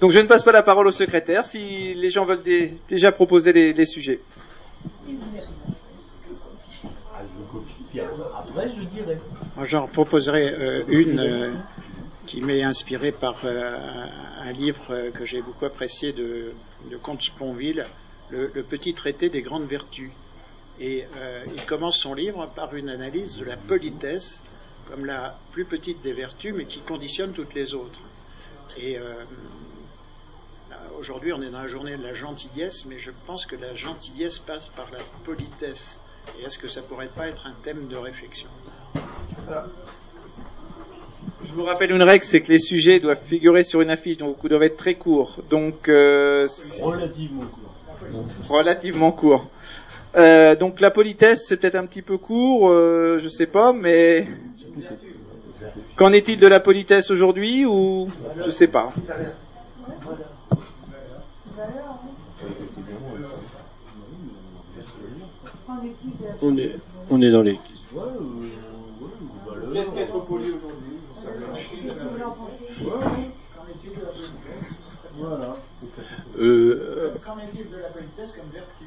donc je ne passe pas la parole au secrétaire si les gens veulent déjà proposer les sujets. J'en proposerai euh, une euh, qui m'est inspirée par euh, un livre que j'ai beaucoup apprécié de, de Comte Sponville, le, Petit traité des grandes vertus. Et il commence son livre par une analyse de la politesse comme la plus petite des vertus, mais qui conditionne toutes les autres. Et aujourd'hui, on est dans la journée de la gentillesse, mais je pense que la gentillesse passe par la politesse. Et est-ce que ça pourrait pas être un thème de réflexion? Je vous rappelle une règle, c'est que les sujets doivent figurer sur une affiche, donc ils doivent être très courts. Donc euh, relativement court. Relativement court. Euh, donc la politesse, c'est peut-être un petit peu court, euh, je sais pas, mais qu'en est-il de la politesse aujourd'hui ou je sais pas. On est, on est dans les. Qu'est-ce qu'être poli aujourd'hui Voilà. Euh, Qu'en est-il de la politesse comme vertu?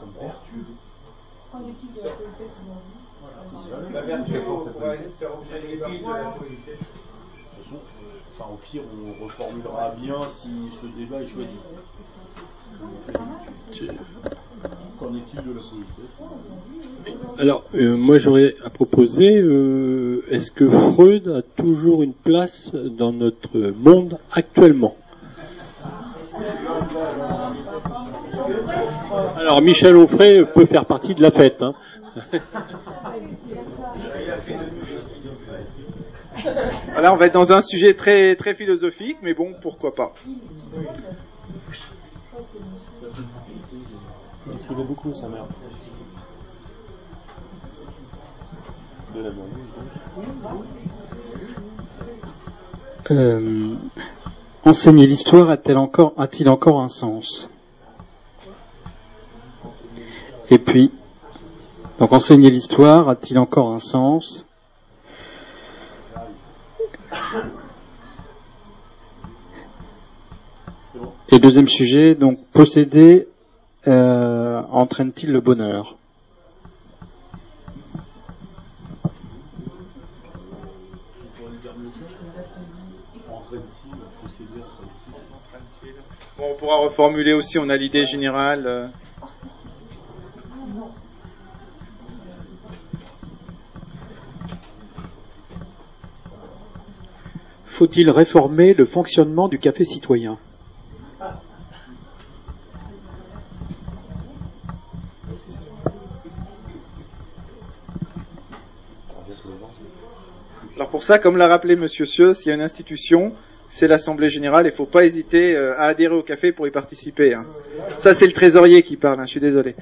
Comme vertu. La vertu pourrait faire objet de de la politesse. De toute façon, euh, enfin, au pire, on reformulera bien si ce débat est choisi. Qu'en est-il de la politesse Alors, euh, moi j'aurais à proposer, euh, est-ce que Freud a toujours une place dans notre monde actuellement Alors, Michel Onfray peut faire partie de la fête. Hein. Voilà, on va être dans un sujet très très philosophique, mais bon, pourquoi pas. Il beaucoup, sa mère. De la Euh, enseigner l'histoire a-t-elle encore, a-t-il encore un sens? Et puis, donc enseigner l'histoire a-t-il encore un sens? Et deuxième sujet, donc posséder euh, entraîne-t-il le bonheur? Bon, on pourra reformuler aussi, on a l'idée générale. Faut-il réformer le fonctionnement du café citoyen? Alors pour ça, comme l'a rappelé Monsieur Sieux, s'il y a une institution, c'est l'Assemblée Générale, il ne faut pas hésiter euh, à adhérer au café pour y participer. hein. Ça, c'est le trésorier qui parle, hein, je suis désolé.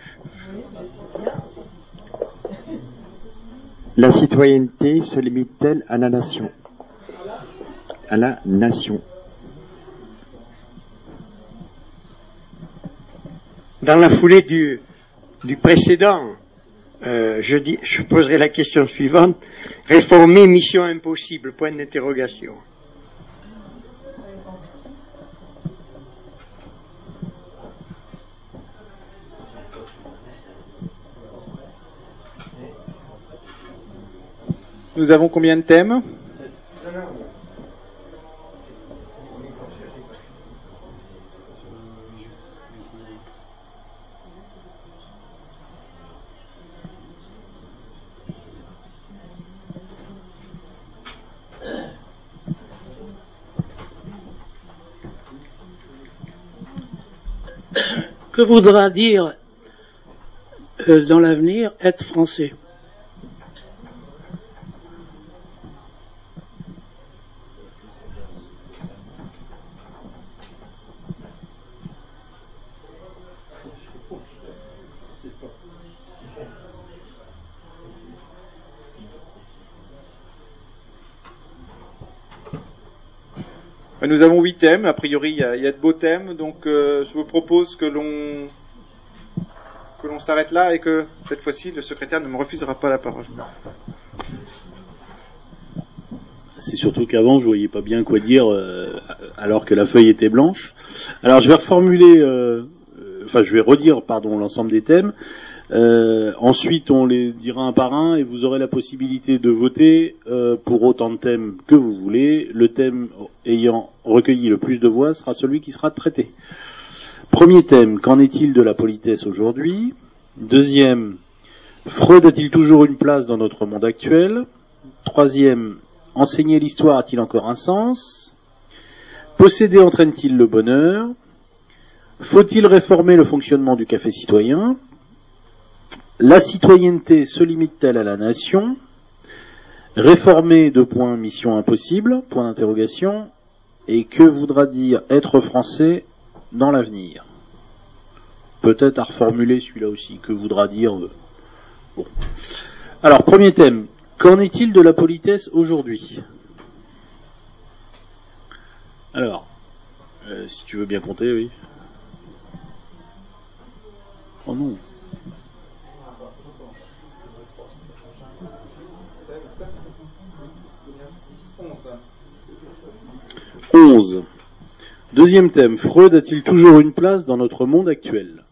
La citoyenneté se limite-t-elle à la nation? À la nation. Dans la foulée du, précédent, euh, je, je poserai la question suivante. Réformer mission impossible, point d'interrogation. Nous avons combien de thèmes? Que voudra dire euh, dans l'avenir être français Nous avons huit thèmes, a priori il y a, de beaux thèmes, donc euh, je vous propose que l'on s'arrête là et que cette fois-ci le secrétaire ne me refusera pas la parole. C'est surtout qu'avant, je voyais pas bien quoi dire, euh, alors que la feuille était blanche. Alors, je vais reformuler, euh, enfin, je vais redire, l'ensemble des thèmes. Euh, ensuite, on les dira un par un et vous aurez la possibilité de voter euh, pour autant de thèmes que vous voulez. Le thème ayant recueilli le plus de voix sera celui qui sera traité. Premier thème, qu'en est-il de la politesse aujourd'hui? Deuxième, Freud a-t-il toujours une place dans notre monde actuel? Troisième, enseigner l'histoire a-t-il encore un sens? Posséder entraîne-t-il le bonheur? Faut-il réformer le fonctionnement du café citoyen? La citoyenneté se limite-t-elle à la nation? Réformer de points mission impossible, point d'interrogation. Et que voudra dire être français dans l'avenir? Peut-être à reformuler celui-là aussi. Que voudra dire euh, Bon. Alors, premier thème. Qu'en est-il de la politesse aujourd'hui? Alors, euh, si tu veux bien compter, oui. Oh non. Onze. Deuxième thème. Freud a-t-il toujours une place dans notre monde actuel?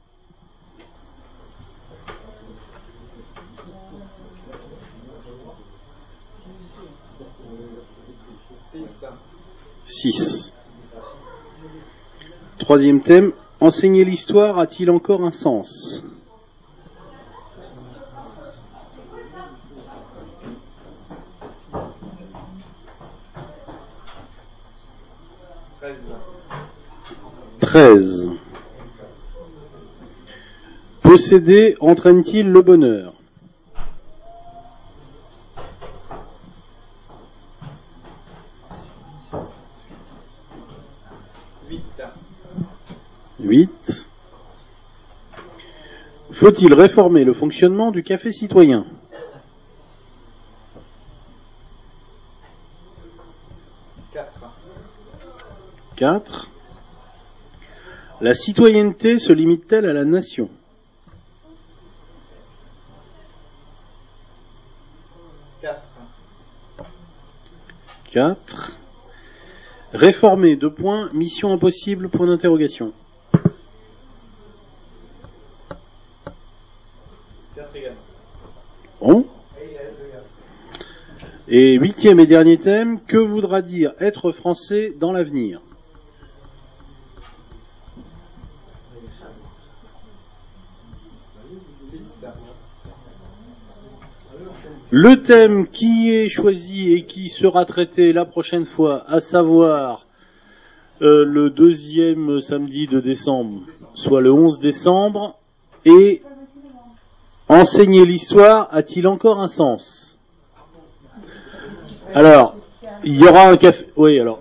Six. Troisième thème. Enseigner l'histoire a-t-il encore un sens? Treize. Posséder entraîne-t-il le bonheur Huit. Faut-il réformer le fonctionnement du café citoyen Quatre. La citoyenneté se limite-t-elle à la nation? Quatre. Réformer, deux points, mission impossible, point d'interrogation. Bon. Et huitième et dernier thème, que voudra dire être français dans l'avenir? Le thème qui est choisi et qui sera traité la prochaine fois, à savoir euh, le deuxième samedi de décembre, soit le 11 décembre, et enseigner l'histoire a-t-il encore un sens? Alors, il y aura un café. Oui, alors,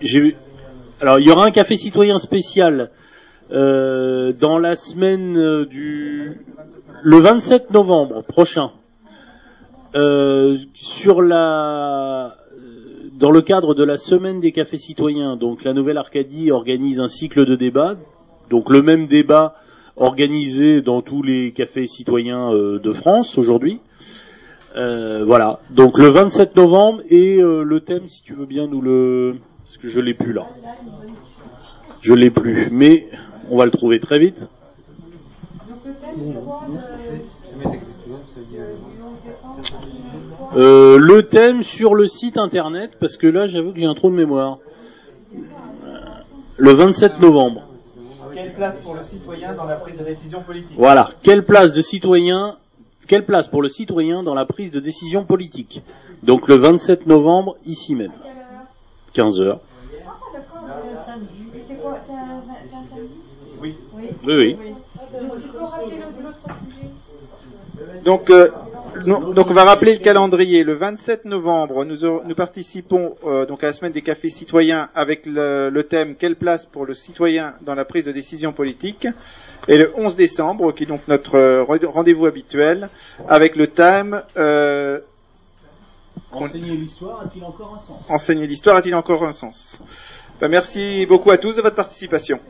j'ai alors il y aura un café citoyen spécial euh, dans la semaine euh, du le 27 novembre prochain euh, sur la dans le cadre de la semaine des cafés citoyens donc la Nouvelle Arcadie organise un cycle de débats donc le même débat organisé dans tous les cafés citoyens euh, de France aujourd'hui. Euh, voilà. Donc le 27 novembre et le thème si tu veux bien nous le parce que je l'ai plus là. Je l'ai plus mais on va le trouver très vite. Euh, le thème sur le site internet, parce que là j'avoue que j'ai un trou de mémoire. Le 27 novembre. Quelle place pour le citoyen dans la prise de décision politique? Voilà, quelle place de citoyen, quelle place pour le citoyen dans la prise de décision politique? Donc le 27 novembre, ici même. 15 heures. Oui. Oui, oui. Donc, euh, non, donc on va rappeler le calendrier. Le 27 novembre, nous, nous participons euh, donc à la semaine des cafés citoyens avec le, le, thème Quelle place pour le citoyen dans la prise de décision politique? Et le 11 décembre, qui est donc notre euh, rendez-vous habituel, avec le thème euh, Enseigner l'histoire a-t-il encore un sens? Enseigner l'histoire a-t-il encore un sens? Bah, merci beaucoup à tous de votre participation.